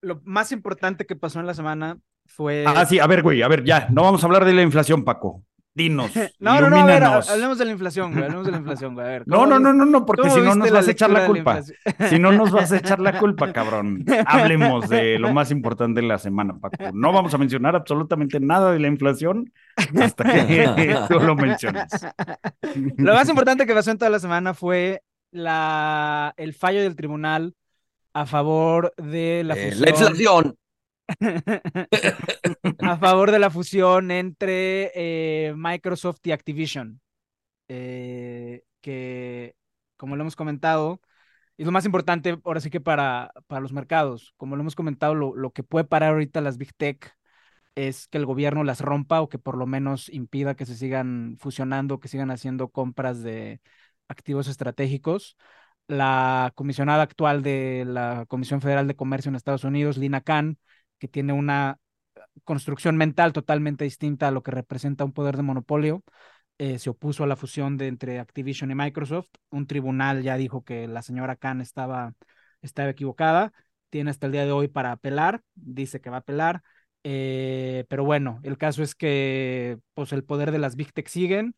lo más importante que pasó en la semana? Fue. Ah, sí, a ver, güey, a ver, ya, no vamos a hablar de la inflación, Paco. Dinos, No, no, no, a ver, hablemos de la inflación, güey. Hablemos de la inflación, güey. A ver. No, ¿cómo no, no, no, no, porque si no nos vas a echar la culpa. Si no nos vas a echar la culpa, cabrón. Hablemos de lo más importante de la semana, Paco. No vamos a mencionar absolutamente nada de la inflación hasta que tú lo menciones. Lo más importante que pasó en toda la semana fue la, el fallo del tribunal a favor de la Eh, fusión. la inflación. a favor de la fusión entre eh, Microsoft y Activision. eh, que, como lo hemos comentado, es lo más importante ahora sí que para, para los mercados. Como lo hemos comentado, lo, lo que puede parar ahorita las Big Tech es que el gobierno las rompa o que por lo menos impida que se sigan fusionando, que sigan haciendo compras de activos estratégicos. La comisionada actual de la Comisión Federal de Comercio en Estados Unidos, Lina Khan, que tiene una construcción mental totalmente distinta a lo que representa un poder de monopolio, eh, se opuso a la fusión de entre Activision y Microsoft. Un tribunal ya dijo que la señora Khan estaba, estaba equivocada. Tiene hasta el día de hoy para apelar, dice que va a apelar. Eh, pero bueno, el caso es que pues el poder de las Big Tech siguen,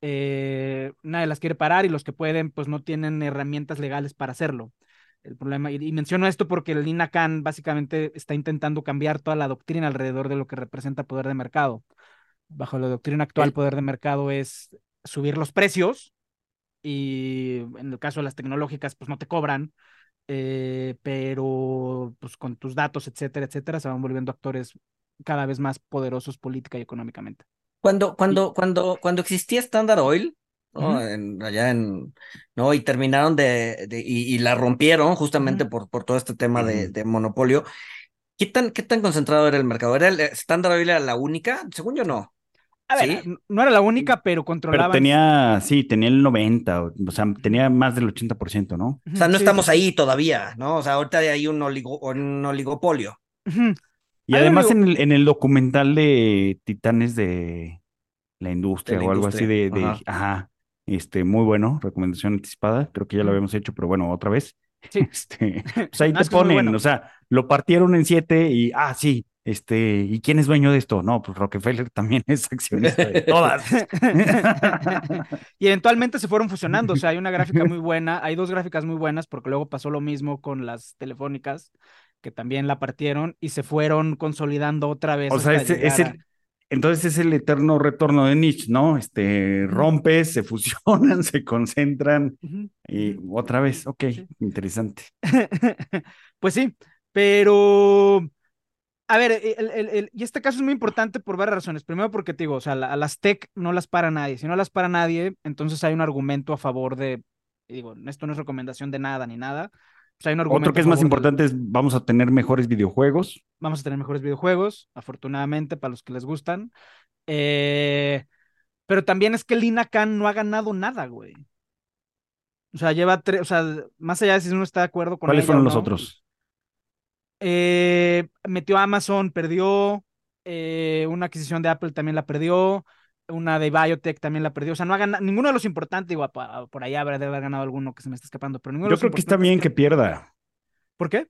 eh, nadie las quiere parar y los que pueden pues no tienen herramientas legales para hacerlo. El problema, y, y menciono esto porque el Khan básicamente está intentando cambiar toda la doctrina alrededor de lo que representa poder de mercado. Bajo la doctrina actual, El- poder de mercado es subir los precios y en el caso de las tecnológicas pues no te cobran, eh, pero pues con tus datos, etcétera, etcétera, se van volviendo actores cada vez más poderosos política y económicamente. Cuando, cuando, cuando, cuando existía Standard Oil, ¿no? Ujú. En- allá en, ¿no? Y terminaron de, de- y, y la rompieron justamente por, por todo este tema de, de monopolio. ¿Qué tan, qué tan concentrado era el mercado? ¿Era el Standard Oil era la única? Según yo no. A ver, ¿Sí? no era la única, pero Pero controlaban. tenía, sí, tenía el 90, o sea, tenía más del 80%, ¿no? O sea, no sí, estamos ahí todavía, ¿no? O sea, ahorita hay un, oligo- un oligopolio. Y Hay además oligo- en el, en el documental de Titanes de la Industria De la o algo así de, de- ajá. ajá, este, muy bueno, recomendación anticipada, creo que ya lo habíamos hecho, pero bueno, otra vez. Sí. Este, pues ahí No, te ponen, bueno. o sea, lo partieron en siete y, ah, sí, este, ¿y quién es dueño de esto? No, pues Rockefeller también es accionista de todas. y eventualmente se fueron fusionando. O sea, hay una gráfica muy buena, hay dos gráficas muy buenas, porque luego pasó lo mismo con las telefónicas, que también la partieron y se fueron consolidando otra vez. O sea, es, el, entonces es el eterno retorno de Nietzsche, ¿no? Este, rompes, se fusionan, se concentran a- Ujú, y otra vez, ok, Sí. interesante. Pues sí, pero a ver, el- el- el- y este caso es muy importante por varias razones. Primero porque te digo, o sea, la- a las tech no las para nadie. Si no las para nadie, entonces hay un argumento a favor de, digo, esto no es recomendación de nada ni nada, sea, hay un argumento Otro que es más importante es vamos a tener mejores videojuegos. Vamos a tener mejores videojuegos, afortunadamente, para los que les gustan. Eh, pero también es que Lina Khan no ha ganado nada, güey. O sea, lleva tres, o sea, más allá de si uno está de acuerdo con ¿Cuáles ella fueron o los otros? Eh, metió a Amazon, perdió. eh, una adquisición de Apple también la perdió. Una de Biotech también la perdió. O sea, no ha ganado ninguno de los importantes. Digo, por allá habrá de haber ganado alguno que se me está escapando. Pero ninguno de Yo los creo que está bien que pierda. ¿Por qué?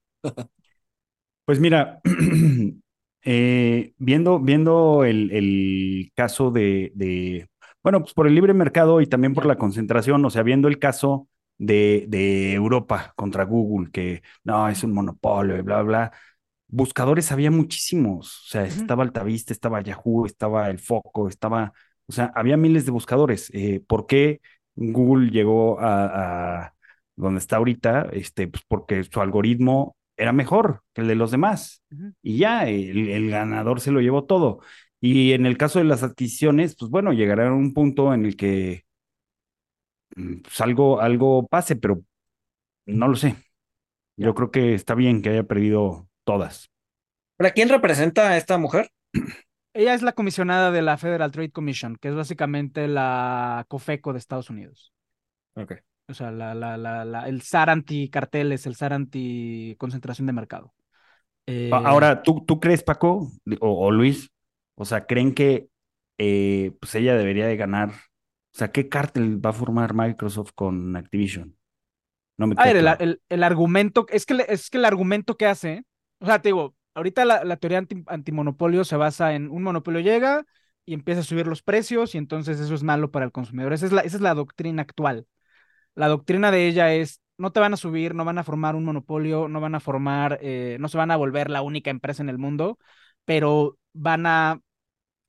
Pues mira, eh, viendo, viendo el, el caso de, de, bueno, pues por el libre mercado y también por la concentración, o sea, viendo el caso de, de Europa contra Google, que no, es un monopolio y bla, bla. Buscadores había muchísimos, o sea, estaba Altavista, estaba Yahoo, estaba El Foco, estaba, o sea, había miles de buscadores. Eh, ¿por qué Google llegó a, a donde está ahorita? Este, pues porque su algoritmo era mejor que el de los demás y ya, el, el ganador se lo llevó todo. Y en el caso de las adquisiciones, pues bueno, llegará a un punto en el que mm, pues algo, algo pase, pero no lo sé. Yo creo que está bien que haya perdido todas. ¿Para quién representa a esta mujer? Ella es la comisionada de la Federal Trade Commission, que es básicamente la COFECO de Estados Unidos. Ok. O sea, la, la, la, la- el SAR anti-carteles, el SAR anti-concentración de mercado. Eh, Ahora, ¿tú, tú crees, Paco, o, o Luis, o sea, creen que eh, pues ella debería de ganar? O sea, ¿qué cártel va a formar Microsoft con Activision? No me A ver, el, el- el argumento, es que, es que el argumento que hace, o sea, te digo, ahorita la, teoría anti, antimonopolio se basa en un monopolio llega y empieza a subir los precios y entonces eso es malo para el consumidor. Esa es la, esa es la doctrina actual. La doctrina de ella es, no te van a subir, no van a formar un monopolio, no van a formar, eh, no se van a volver la única empresa en el mundo, pero van a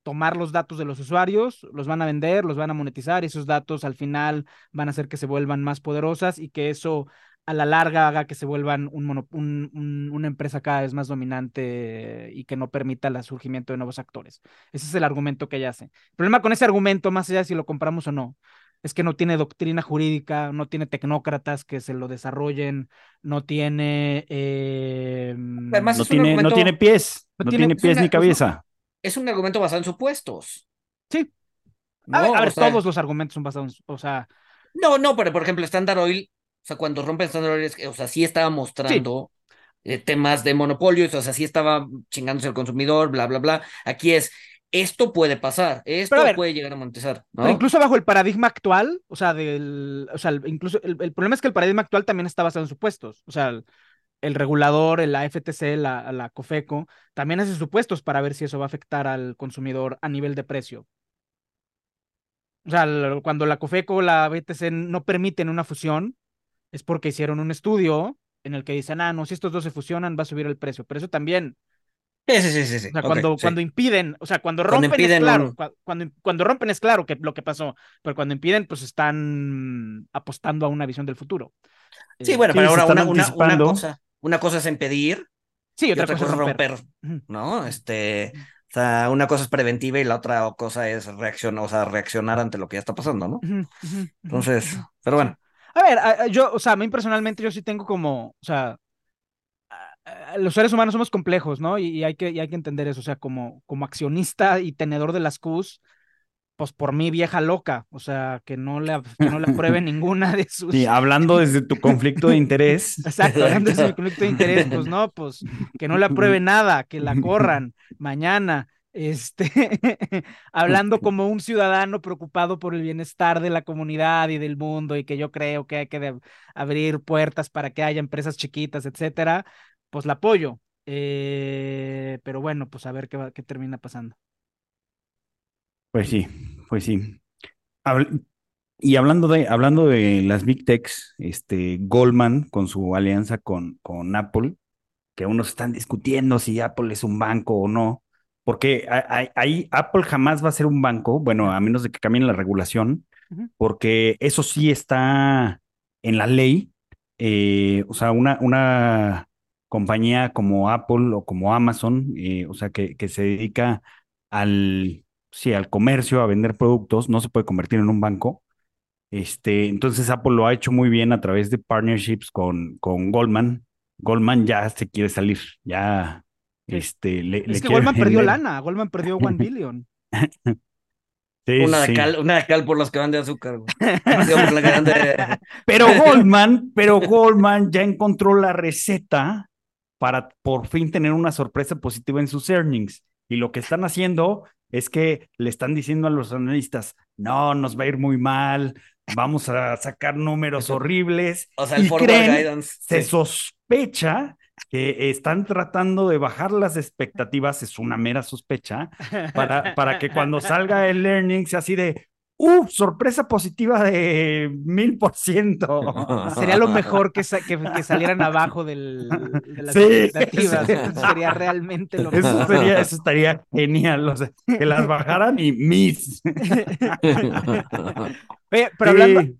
tomar los datos de los usuarios, los van a vender, los van a monetizar y esos datos al final van a hacer que se vuelvan más poderosas y que eso a la larga haga que se vuelvan un mono- un- un- una empresa cada vez más dominante y que no permita el surgimiento de nuevos actores. Ese es el argumento que ella hace. El problema con ese argumento, más allá de si lo compramos o no, es que no tiene doctrina jurídica, no tiene tecnócratas que se lo desarrollen, no tiene... eh, Además, No es un tiene, no tiene pies, no no tiene- tiene es pies una- ni cabeza. Es un argumento basado en supuestos. Sí. ¿no? A ver, a ver, O sea, todos los argumentos son basados, o sea, No, no, pero por ejemplo, Standard Oil, o sea, cuando rompen Standard Oil, es que, o sea, sí estaba mostrando eh, temas de monopolio, o sea, sí estaba chingándose al consumidor, bla, bla, bla. Aquí es, esto puede pasar, esto ver, puede llegar a monetizar, ¿no? Pero incluso bajo el paradigma actual, o sea, del, o sea, el- incluso el, el problema es que el paradigma actual también está basado en supuestos. O sea, el, el regulador, el- la FTC, la, la COFECO, también hace supuestos para ver si eso va a afectar al consumidor a nivel de precio. O sea, el- cuando la COFECO, la BTC no permiten una fusión, es porque hicieron un estudio en el que dicen, ah, no, si estos dos se fusionan, va a subir el precio. Pero eso también Sí, sí, sí, sí. o sea, cuando, sí. cuando impiden, o sea, cuando rompen es claro, un- cuando, cuando rompen es claro que lo que pasó, pero cuando impiden, pues están apostando a una visión del futuro. Sí, Eh, bueno, pero ahora una, una, una anticipando. cosa, una cosa es impedir sí, y otra, cosa, es romper. ¿no? Este, o sea, una cosa es preventiva y la otra cosa es reaccionar, o sea, reaccionar ante lo que ya está pasando, ¿no? Entonces, pero bueno. A ver, a- a- yo, o sea, a mí personalmente yo sí tengo como, o sea, a- los seres humanos somos complejos, ¿no? Y, y hay que, y hay que entender eso, o sea, como, como accionista y tenedor de las Qs, pues por mí vieja loca, o sea, que no le, que no le apruebe ninguna de sus... Sí, hablando desde tu conflicto de interés. Exacto, hablando de ese conflicto de interés, pues no, pues que no le apruebe nada, que la corran mañana. Este, hablando como un ciudadano preocupado por el bienestar de la comunidad y del mundo, y que yo creo que hay que abrir puertas para que haya empresas chiquitas, etcétera, pues la apoyo. Eh, pero bueno, pues a ver qué, va- qué termina pasando. Pues sí, pues sí. Habl- y hablando de, hablando de las Big Techs, este Goldman con su alianza con, con Apple, que unos están discutiendo si Apple es un banco o no, porque ahí Apple jamás va a ser un banco, bueno, a menos de que cambien la regulación, porque eso sí está en la ley. eh, o sea, una, una compañía como Apple o como Amazon, eh, o sea, que, que se dedica al, sí, al comercio, a vender productos, no se puede convertir en un banco. Este, entonces Apple lo ha hecho muy bien a través de partnerships con, con Goldman. Goldman ya se quiere salir, ya este, le, Es le que Goldman perdió lana, Goldman perdió one billion. Sí, Una de sí. cal, una de cal por los que van de azúcar. de- Pero Goldman, pero Goldman ya encontró la receta para por fin tener una sorpresa positiva en sus earnings. Y lo que están haciendo es que le están diciendo a los analistas, no, nos va a ir muy mal, vamos a sacar números horribles. O sea, el y forward creen, guidance. se sí. sospecha que están tratando de bajar las expectativas, es una mera sospecha, para, para que cuando salga el earnings sea así de, ¡uh! Sorpresa positiva de mil por ciento. Sería lo mejor que, sa- que, que salieran abajo del, de las Sí, expectativas. sí. Eso sería realmente lo Eso, mejor. sería, eso estaría genial, o sea, que las bajaran y mis. Oye, pero Sí. hablando,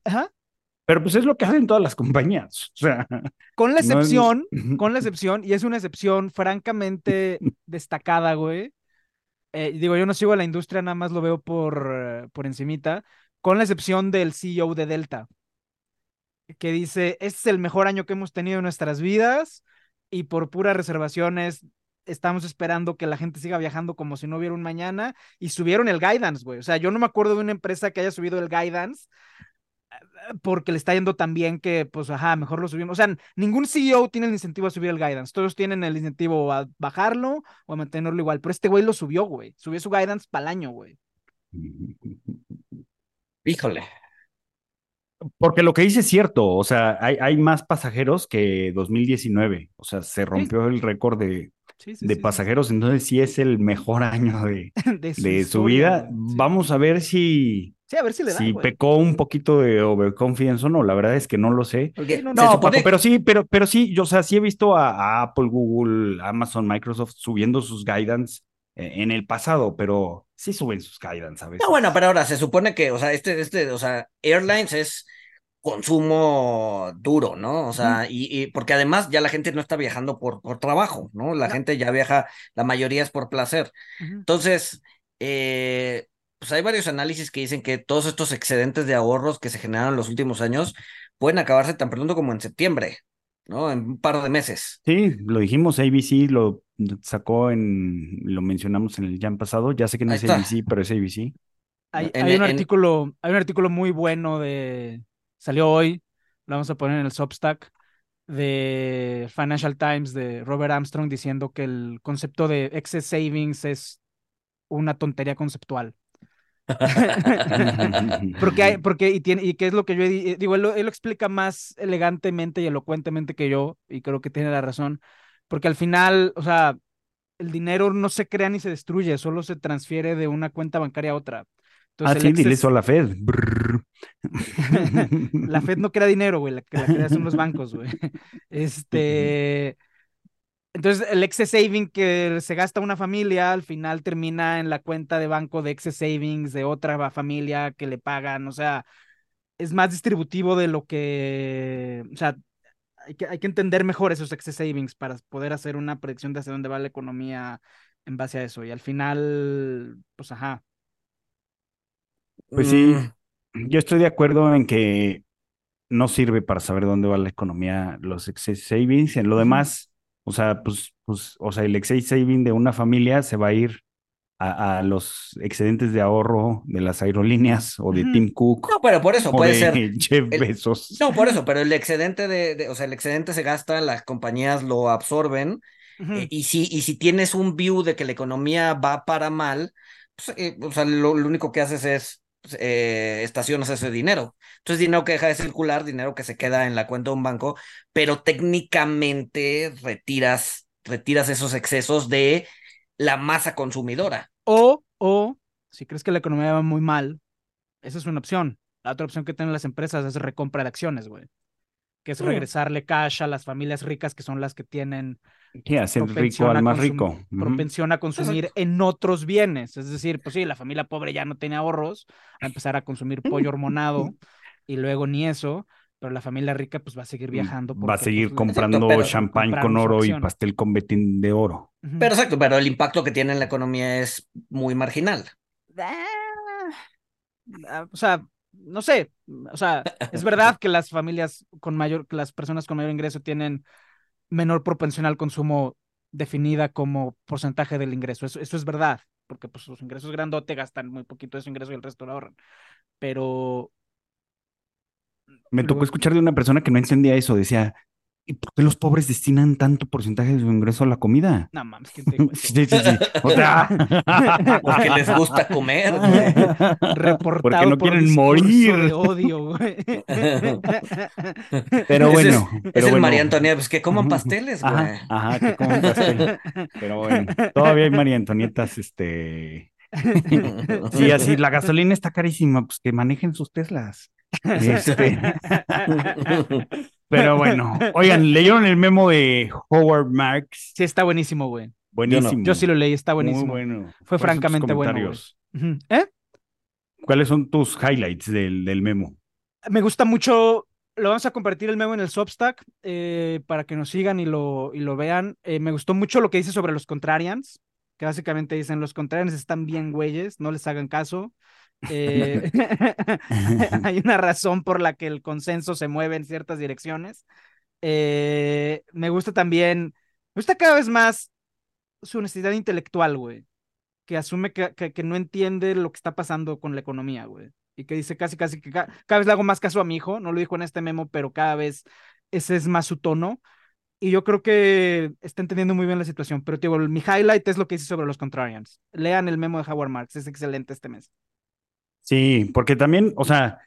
Pero pues es lo que hacen todas las compañías. O sea, con la no es- excepción, con la excepción, y es una excepción francamente destacada, güey. Eh, digo, yo no sigo a la industria, nada más lo veo por, por encimita, con la excepción del CEO de Delta, que dice, este es el mejor año que hemos tenido en nuestras vidas y por puras reservaciones estamos esperando que la gente siga viajando como si no hubiera un mañana y subieron el guidance, güey. O sea, yo no me acuerdo de una empresa que haya subido el guidance porque le está yendo tan bien que, pues, ajá, mejor lo subimos. O sea, ningún CEO tiene el incentivo a subir el guidance. Todos tienen el incentivo a bajarlo o a mantenerlo igual. Pero este güey lo subió, güey. Subió su guidance para el año, güey. Híjole. Porque lo que dice es cierto, o sea, hay, hay más pasajeros que 2019, o sea, se rompió el récord de, Sí, sí, de sí, sí, pasajeros, entonces sí es el mejor año de. De su, de su historia, vida. Vamos a ver si, Sí, a ver si le da, si pecó un poquito de overconfidence o no, la verdad es que no lo sé. No, No, supone Paco, pero sí, pero, pero sí, yo, o sea, sí he visto a, a Apple, Google, Amazon, Microsoft subiendo sus guidance eh, en el pasado, pero sí suben sus guidance a veces. No, bueno, pero ahora se supone que, o sea, este, este, o sea, Airlines es consumo duro, ¿no? O sea, y, y porque además ya la gente no está viajando por, por trabajo, ¿no? La No. gente ya viaja, la mayoría es por placer. Entonces, eh, pues hay varios análisis que dicen que todos estos excedentes de ahorros que se generaron en los últimos años pueden acabarse tan pronto como en septiembre, ¿no? En un par de meses. Sí, lo dijimos, ABC lo sacó en, lo mencionamos en el jam pasado, ya sé que no Ahí es está. ABC, pero es ABC. Hay, En- hay un en- artículo, hay un artículo muy bueno de, salió hoy, lo vamos a poner en el Substack, de Financial Times de Robert Armstrong diciendo que el concepto de excess savings es una tontería conceptual. porque hay, porque, y tiene, y qué es lo que yo he eh, digo, él lo, él lo explica más elegantemente y elocuentemente que yo, y creo que tiene la razón, porque al final, o sea, el dinero no se crea ni se destruye, solo se transfiere de una cuenta bancaria a otra. Ah, Entonces, sí, el dile eso a la Fed. La Fed no crea dinero, güey, la que la crea son los bancos, güey. Este, entonces el excess saving que se gasta una familia al final termina en la cuenta de banco de excess savings de otra familia que le pagan, o sea, es más distributivo de lo que, o sea, hay que, hay que entender mejor esos excess savings para poder hacer una predicción de hacia dónde va la economía en base a eso. Y al final, pues ajá. Pues sí, yo estoy de acuerdo en que no sirve para saber dónde va la economía los excess savings. En lo demás, o sea, pues, pues, o sea, el excess saving de una familia se va a ir a, a los excedentes de ahorro de las aerolíneas o de. Tim Cook No, pero por eso o puede de ser. Jeff el- Bezos. No, por eso, pero el excedente de, de- o sea, el excedente se gasta, las compañías lo absorben, eh, y si, y si tienes un view de que la economía va para mal, pues, eh, o sea, lo, lo único que haces es eh, estacionas ese dinero. Entonces, dinero que deja de circular, dinero que se queda en la cuenta de un banco, pero técnicamente retiras, retiras esos excesos de la masa consumidora. O, o, si crees que la economía va muy mal, esa es una opción. La otra opción que tienen las empresas es recompra de acciones, güey. Que es Mm. regresarle cash a las familias ricas que son las que tienen Sí, hacer rico propensión a al más rico. Ujú. propensión a consumir en otros bienes. Es decir, pues sí, la familia pobre ya no tiene ahorros, a empezar a consumir pollo hormonado y luego ni eso, pero la familia rica pues va a seguir viajando. Mm, Va a seguir pues, comprando pero- champán con oro y pastel con betín de oro. Pero exacto, pero el impacto que tiene en la economía es muy marginal. Ah, ah, o sea, no sé, o sea, es verdad que las familias con mayor, que las personas con mayor ingreso tienen menor propensión al consumo definida como porcentaje del ingreso. Eso, eso es verdad, porque pues sus ingresos grandote gastan muy poquito de su ingreso y el resto lo ahorran. Pero... Me tocó escuchar de una persona que no entendía eso, decía, ¿Y por qué los pobres destinan tanto porcentaje de su ingreso a la comida? No mames, ¿quién te? Sí, sí, sí. O sea, Porque les gusta comer. Reportado Porque no por quieren morir. de odio, güey. pero Ese bueno. es, pero es el bueno. María Antonieta, pues que coman pasteles, güey. Ajá, ajá, que coman pastel. Pero bueno, todavía hay María Antonietas, este. Sí, así, la gasolina está carísima, pues que manejen sus Teslas. Este, pero bueno, oigan, ¿leyeron el memo de Howard Marks? Sí, está buenísimo, güey. Buenísimo. Yo sí lo leí, está Muy buenísimo. bueno. Fue ¿Cuáles son tus francamente bueno, güey. ¿Eh? ¿Cuáles son tus highlights del, del memo? Me gusta mucho. Lo vamos a compartir el memo en el Substack eh, para que nos sigan y lo, y lo vean. Eh, me gustó mucho lo que dice sobre los contrarians, que básicamente dicen los contrarians están bien güeyes, no les hagan caso. Eh, hay una razón por la que el consenso se mueve en ciertas direcciones. Eh, me gusta también, me gusta cada vez más su honestidad intelectual, güey, que asume que, que, que no entiende lo que está pasando con la economía, güey, y que dice casi, casi que ca- cada vez le hago más caso a mi hijo, no lo dijo en este memo, pero cada vez ese es más su tono. Y yo creo que está entendiendo muy bien la situación. Pero, tío, mi highlight es lo que dice sobre los contrarians. Lean el memo de Howard Marks, es excelente este mes. Sí, porque también, o sea,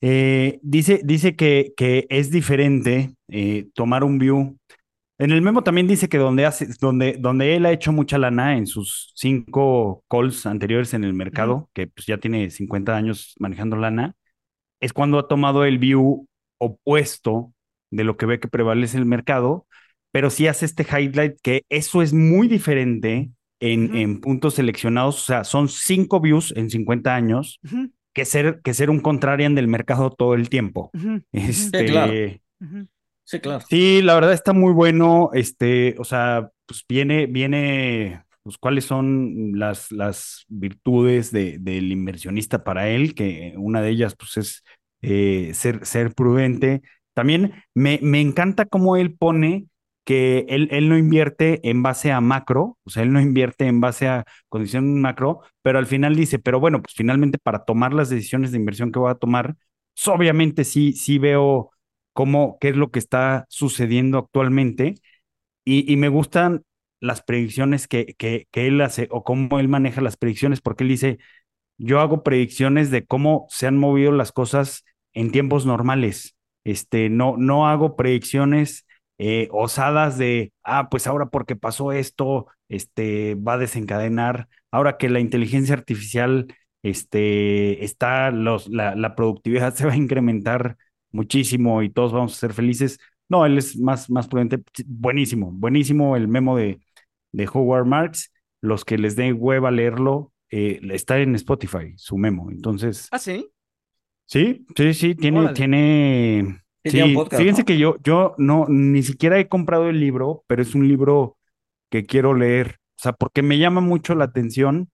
eh, dice, dice que, que es diferente eh, tomar un view. En el memo también dice que donde, hace, donde, donde él ha hecho mucha lana en sus cinco calls anteriores en el mercado, que pues ya tiene 50 años manejando lana, es cuando ha tomado el view opuesto de lo que ve que prevalece el mercado, pero sí hace este highlight que eso es muy diferente en, puntos seleccionados, o sea, son cinco views en 50 años que ser, que ser un contrarian del mercado todo el tiempo. Este, claro. Sí, claro. Sí, la verdad está muy bueno. Este, o sea, pues viene, viene, pues cuáles son las, las virtudes de, del inversionista para él, que una de ellas, pues, es eh, ser, ser prudente. También me, me encanta cómo él pone que él, él no invierte en base a macro, o sea, él no invierte en base a condiciones macro, pero al final dice, pero bueno, pues finalmente para tomar las decisiones de inversión que voy a tomar, pues, obviamente sí, sí veo cómo, qué es lo que está sucediendo actualmente y, y me gustan las predicciones que, que, que él hace o cómo él maneja las predicciones, porque él dice, yo hago predicciones de cómo se han movido las cosas en tiempos normales. Este, no, no hago predicciones eh, osadas de, ah, pues ahora porque pasó esto, este, va a desencadenar, ahora que la inteligencia artificial, este, está, los, la, la productividad se va a incrementar muchísimo y todos vamos a ser felices. No, él es más, más prudente. Buenísimo, buenísimo el memo de, de Howard Marks. Los que les dé hueva leerlo, eh, está en Spotify, su memo. Entonces, Ah, sí. sí, sí, sí, tiene, Órale. tiene. Sí, podcast, fíjense ¿no? que yo, yo no, ni siquiera he comprado el libro, pero es un libro que quiero leer. O sea, porque me llama mucho la atención.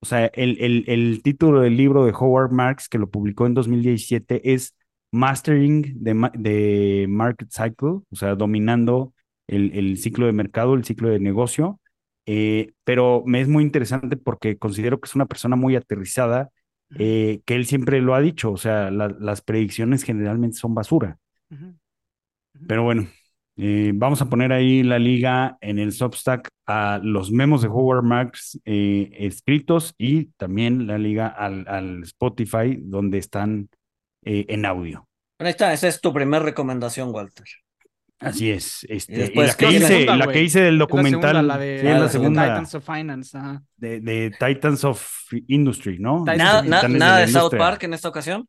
O sea, el, el, el título del libro de Howard Marks, que lo publicó en 2017, es Mastering the, Ma- the Market Cycle, o sea, dominando el, el ciclo de mercado, el ciclo de negocio. Eh, pero me es muy interesante porque considero que es una persona muy aterrizada, eh, que él siempre lo ha dicho, o sea, la- las predicciones generalmente son basura. Pero bueno, eh, vamos a poner ahí la liga en el Substack a los memos de Howard Marks eh, escritos y también la liga al, al Spotify donde están eh, en audio. Bueno, ahí está, esa es tu primera recomendación, Walter. Así es. Este, y, después, la que ¿qué es la hice, segunda, la güey? que hice del Es la documental, segunda, la de, sí, es la la segunda Titans of Finance. ajá. de, de Titans of Industry, ¿no? Nada, na- de South. Park en esta ocasión.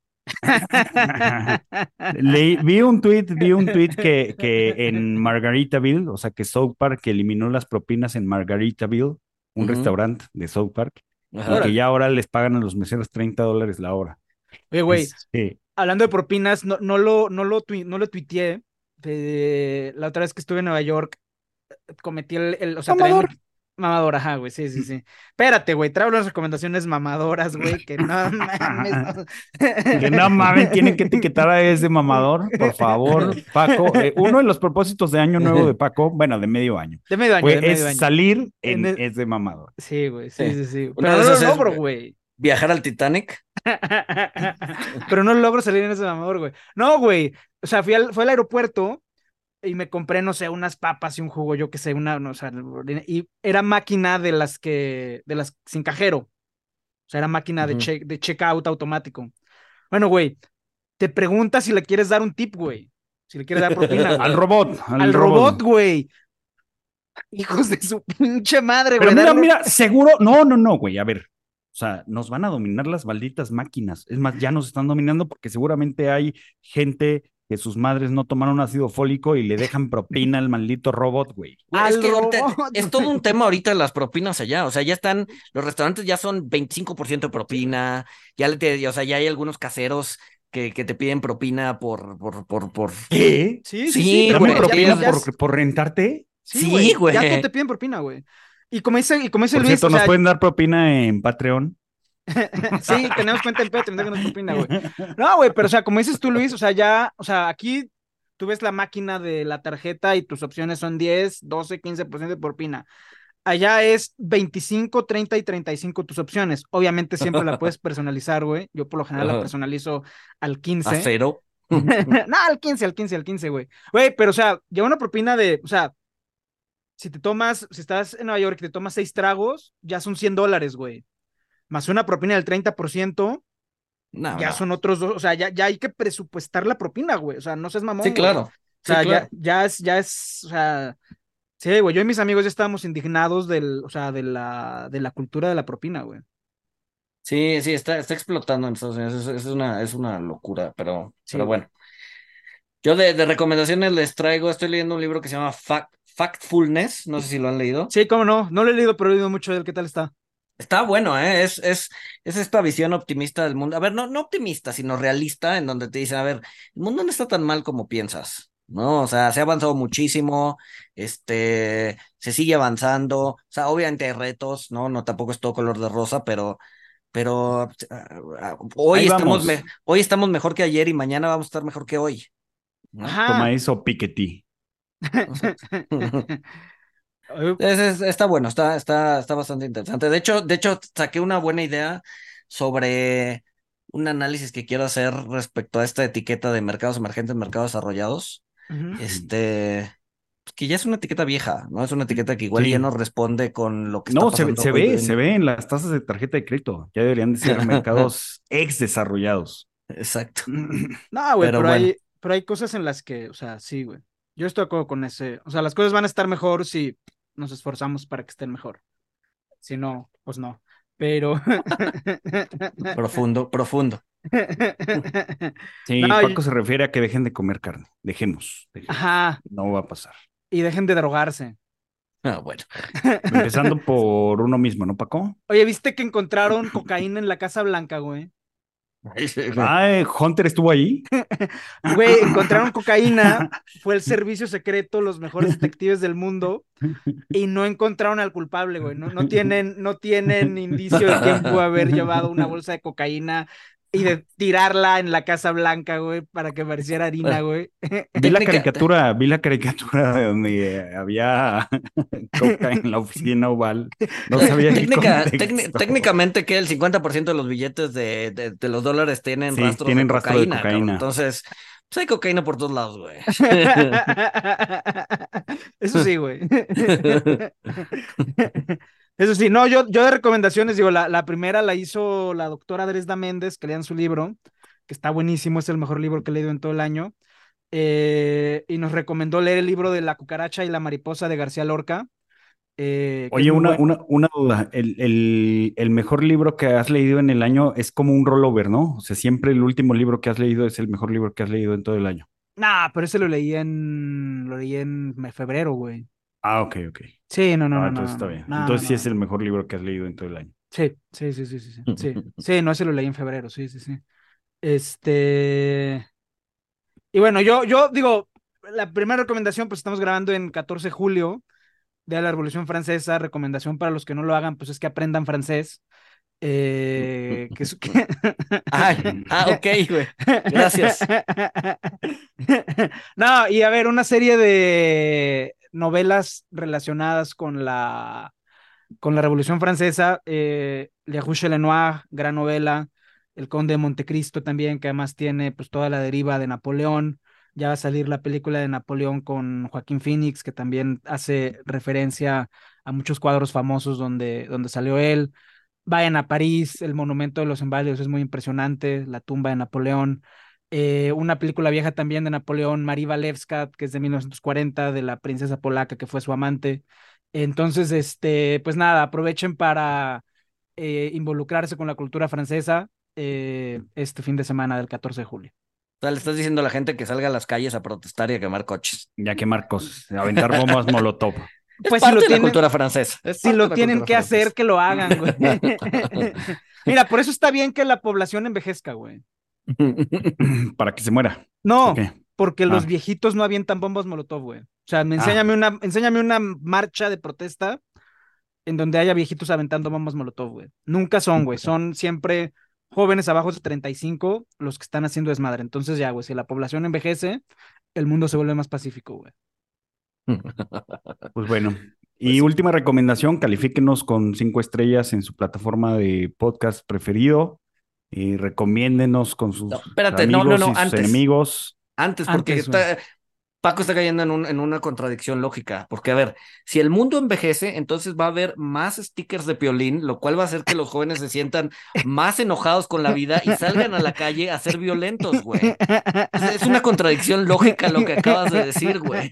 Vi un tweet, vi un tweet que, que en Margaritaville, o sea que South Park eliminó las propinas en Margaritaville, un restaurante de South Park, Ajá. y que ya ahora les pagan a los meseros 30 dólares la hora. Oye, güey, sí. hablando de propinas, no, no lo, no lo, no lo tuiteé. eh, la otra vez que estuve en Nueva York, cometí el, el- o sea, Mamadora, ajá, güey, sí, sí, sí. Espérate, güey, traigo las recomendaciones mamadoras, güey, que no mames. Que no mames, tienen que etiquetar a ese mamador, por favor, Paco. Eh, uno de los propósitos de año nuevo de Paco, bueno, de medio año, De medio año, fue de medio es año. salir en, En el- es de mamador. Sí, güey, sí, sí, Sí. Pero no lo logro, güey. Viajar al Titanic. Pero no logro salir en ese mamador, güey. No, güey. O sea, fui al, fui al aeropuerto y me compré, no sé, unas papas y un jugo, yo qué sé, una, no, o sea, y era máquina de las que, de las sin cajero. O sea, era máquina de, check, de checkout automático. Bueno, güey, te pregunta si le quieres dar un tip, güey. Si le quieres dar propina. Al robot, al, Al robot, güey. Hijos de su pinche madre, Pero güey. mira, darle- mira, seguro, no, no, no, güey, a ver. O sea, nos van a dominar las malditas máquinas. Es más, ya nos están dominando porque seguramente hay gente que sus madres no tomaron ácido fólico y le dejan propina al maldito robot, güey. Güey, es que es todo un tema ahorita las propinas allá. O sea, ya están, los restaurantes ya son 25% de propina. Ya le te, o sea, ya hay algunos caseros que, que te piden propina por, por, por, por. ¿Qué? Sí, sí, Sí, sí. pero ¿Dame güey, propina ya- por, por rentarte? Sí, Sí, güey. güey. Ya todo te piden propina, güey. Y como dice, y como dice Por Luis, cierto, o ¿nos sea, pueden dar propina en Patreon? sí, tenemos cuenta en Patreon, déjanos propina, güey. No, güey, pero o sea, como dices tú, Luis, o sea, ya, o sea, aquí tú ves la máquina de la tarjeta y tus opciones son 10, 12, 15% de propina. Allá es 25, 30 y 35 tus opciones. Obviamente siempre la puedes personalizar, güey. Yo por lo general la personalizo al 15. A cero. no, al 15, al 15, al 15, güey. Güey, pero o sea, lleva una propina de, o sea, si te tomas, si estás en Nueva York y te tomas seis tragos, ya son 100 dólares, güey. Más una propina del 30%, No, ya no. son otros dos, o sea, ya, ya hay que presupuestar la propina, güey. O sea, no seas mamón. Sí, güey. claro. O sea, Sí, claro. ya, ya es, ya es, o sea, sí, güey, yo y mis amigos ya estábamos indignados del, o sea, de la, de la cultura de la propina, güey. Sí, sí, está, está explotando en Estados Unidos. Es, es una, es una locura, pero, Sí, pero bueno. Yo de, de recomendaciones les traigo, estoy leyendo un libro que se llama Fact, Factfulness, no sé si lo han leído. Sí, cómo no, no lo he leído, pero he leído mucho de él, ¿qué tal está? Está bueno, ¿eh? Es, es, es esta visión optimista del mundo. A ver, no, no optimista, sino realista, en donde te dicen, a ver, el mundo no está tan mal como piensas, ¿no? O sea, se ha avanzado muchísimo, este, se sigue avanzando, o sea, obviamente hay retos, ¿no? No, tampoco es todo color de rosa, pero, pero ah, hoy Ahí estamos, me- hoy estamos mejor que ayer y mañana vamos a estar mejor que hoy. ¿no? Ajá. Toma eso, Piketty. Es- es- está bueno, está, está, está bastante interesante. De hecho, de hecho, saqué una buena idea sobre un análisis que quiero hacer respecto a esta etiqueta de mercados emergentes, mercados desarrollados. Este, pues, que ya es una etiqueta vieja, ¿no? Es una etiqueta que igual Sí. ya no responde con lo que No, está se, ve- pasando se ve, en- se ve en las tasas de tarjeta de crédito. Ya deberían de ser mercados ex desarrollados. Exacto. No, güey, Pero pero, hay, pero hay cosas en las que, o sea, sí, güey. Yo estoy de acuerdo con ese. O sea, las cosas van a estar mejor si nos esforzamos para que estén mejor. Si no, pues no. Pero. Profundo, profundo. Sí, No, Paco y- se refiere a que dejen de comer carne. Dejemos. dejemos. Ajá. No va a pasar. Y dejen de drogarse. Ah, bueno. Empezando por uno mismo, ¿no, Paco? Oye, ¿viste que encontraron cocaína en la Casa Blanca, güey? Ah, Hunter estuvo ahí. Güey, encontraron cocaína, fue el servicio secreto, los mejores detectives del mundo, y no encontraron al culpable, güey. No, no tienen, no tienen indicio de quién pudo haber llevado una bolsa de cocaína y de tirarla en la Casa Blanca, güey, para que pareciera harina, güey. Vi la caricatura, vi la caricatura de donde eh, había coca en la oficina oval. No sabía Técnica- técnicamente que el 50% de los billetes de, de, de los dólares tienen Sí, rastros tienen de rastro de cocaína, cabrón. cocaína. Entonces, pues hay cocaína por todos lados, güey. Eso sí, güey. Eso sí, no, yo, yo de recomendaciones, digo, la, la primera la hizo la doctora Dresda Méndez, que lean su libro, que está buenísimo, es el mejor libro que he leído en todo el año. eh, y nos recomendó leer el libro de La cucaracha y la mariposa de García Lorca. eh, Oye, una, bueno. una, una duda. El, el, el mejor libro que has leído en el año es como un rollover, ¿no? O sea, siempre el último libro que has leído es el mejor libro que has leído en todo el año. Nah, pero ese lo leí en, lo leí en febrero, güey. Ah, ok, ok. Sí, no, no, Ah, no. entonces no, está bien. no, entonces sí no. es el mejor libro que has leído en todo el año. Sí, sí, sí, sí, sí, sí, sí, sí, no, ese lo leí en febrero, sí, sí, sí. Este, y bueno, yo, yo digo, la primera recomendación, pues estamos grabando en 14 de julio, de la Revolución Francesa. Recomendación para los que no lo hagan, pues es que aprendan francés. Eh, que, ah, ah, ok, güey. Gracias. no, y a ver, una serie de novelas relacionadas con la, con la Revolución Francesa. Eh, Le Rouge Lenoir, gran novela. El Conde de Montecristo también, que además tiene pues toda la deriva de Napoleón. Ya va a salir la película de Napoleón con Joaquín Phoenix, que también hace referencia a muchos cuadros famosos donde, donde salió él. Vayan a París, el monumento de los Inválidos es muy impresionante, la tumba de Napoleón. Eh, una película vieja también de Napoleón, Marie Walewska, que es de 1940, de la princesa polaca que fue su amante. Entonces, este, pues nada, aprovechen para eh, involucrarse con la cultura francesa eh, este fin de semana del 14 de julio. O sea, le estás diciendo a la gente que salga a las calles a protestar y a quemar coches. Ya quemar cosas, aventar bombas molotov. pues si lo tienen, la cultura francesa. si lo tienen que hacer, que lo hagan, güey. Mira, por eso está bien que la población envejezca, güey. Para que se muera. No, porque los ah. viejitos no avientan bombas molotov, güey. O sea, me, ah. enséñame, una, enséñame una marcha de protesta en donde haya viejitos aventando bombas molotov, güey. Nunca son, güey. Son siempre jóvenes abajo de 35 los que están haciendo desmadre. Entonces ya, güey, si la población envejece, el mundo se vuelve más pacífico, güey. Pues bueno. Y pues última recomendación, califíquenos con cinco estrellas en su plataforma de podcast preferido y recomiéndenos con sus amigos y sus enemigos. Antes, porque Paco está cayendo en, un, en, una contradicción lógica, porque a ver, si el mundo envejece, entonces va a haber más stickers de piolín, lo cual va a hacer que los jóvenes se sientan más enojados con la vida y salgan a la calle a ser violentos, güey. Es una contradicción lógica lo que acabas de decir, güey.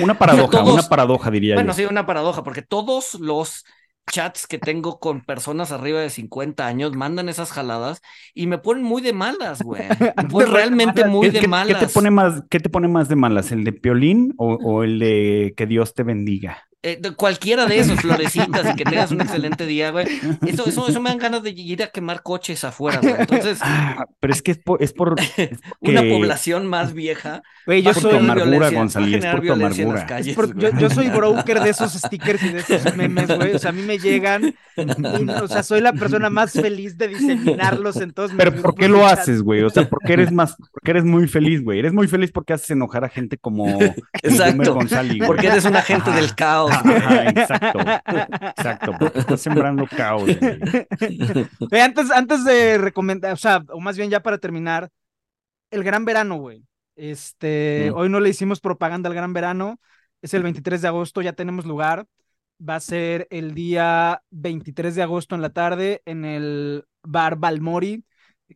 Una paradoja, una paradoja diría yo. Bueno, sí, una paradoja, porque todos los chats que tengo con personas arriba de 50 años mandan esas jaladas y me ponen muy de malas, güey. Me realmente muy de malas. ¿qué te, pone más, ¿Qué te pone más de malas? ¿El de Piolín o, o el de que Dios te bendiga? Eh, cualquiera de esos, florecitas, y que tengas un excelente día, güey. Eso, eso, eso me dan ganas de ir a quemar coches afuera, güey. Entonces. Ah, pero es que es por. Es por una población más vieja. Güey, yo soy. amargura, González. Es por tu amargura. Calles, yo, yo, soy broker de esos stickers y de esos memes, güey. O sea, a mí me llegan. Y, o sea, soy la persona más feliz de diseminarlos en todos Pero ¿por qué lo haces, güey? O sea, porque eres más. Porque eres muy feliz, güey. Eres muy feliz porque haces enojar a gente como. Exacto. González, porque eres un agente del caos exacto, exacto, porque está sembrando caos. antes, antes de recomendar, o sea, o más bien ya para terminar, el gran verano, güey. Este, mm. hoy no le hicimos propaganda al gran verano, es el 23 de agosto, ya tenemos lugar. Va a ser el día 23 de agosto en la tarde en el bar Balmori,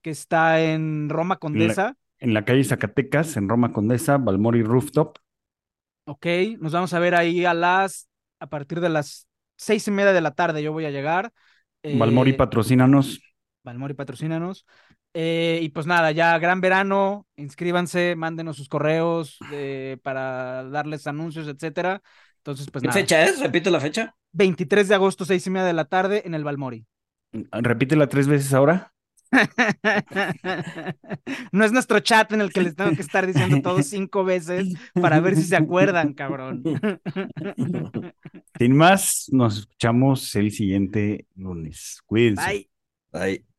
que está en Roma Condesa. En la, calle Zacatecas, en Roma Condesa, Balmori Rooftop. Ok, nos vamos a ver ahí a las a partir de las seis y media de la tarde yo voy a llegar. Valmori, eh, patrocínanos. Valmori, patrocínanos. Eh, y pues nada, ya gran verano, inscríbanse, mándenos sus correos eh, para darles anuncios, etcétera. Entonces, pues ¿Qué fecha es? Repite la fecha. 23 de agosto, seis y media de la tarde en el Balmori. Repítela tres veces ahora. no es nuestro chat en el que les tengo que estar diciendo todo cinco veces para ver si se acuerdan, cabrón. Sin más, nos escuchamos el siguiente lunes. Cuídense. Bye. Bye.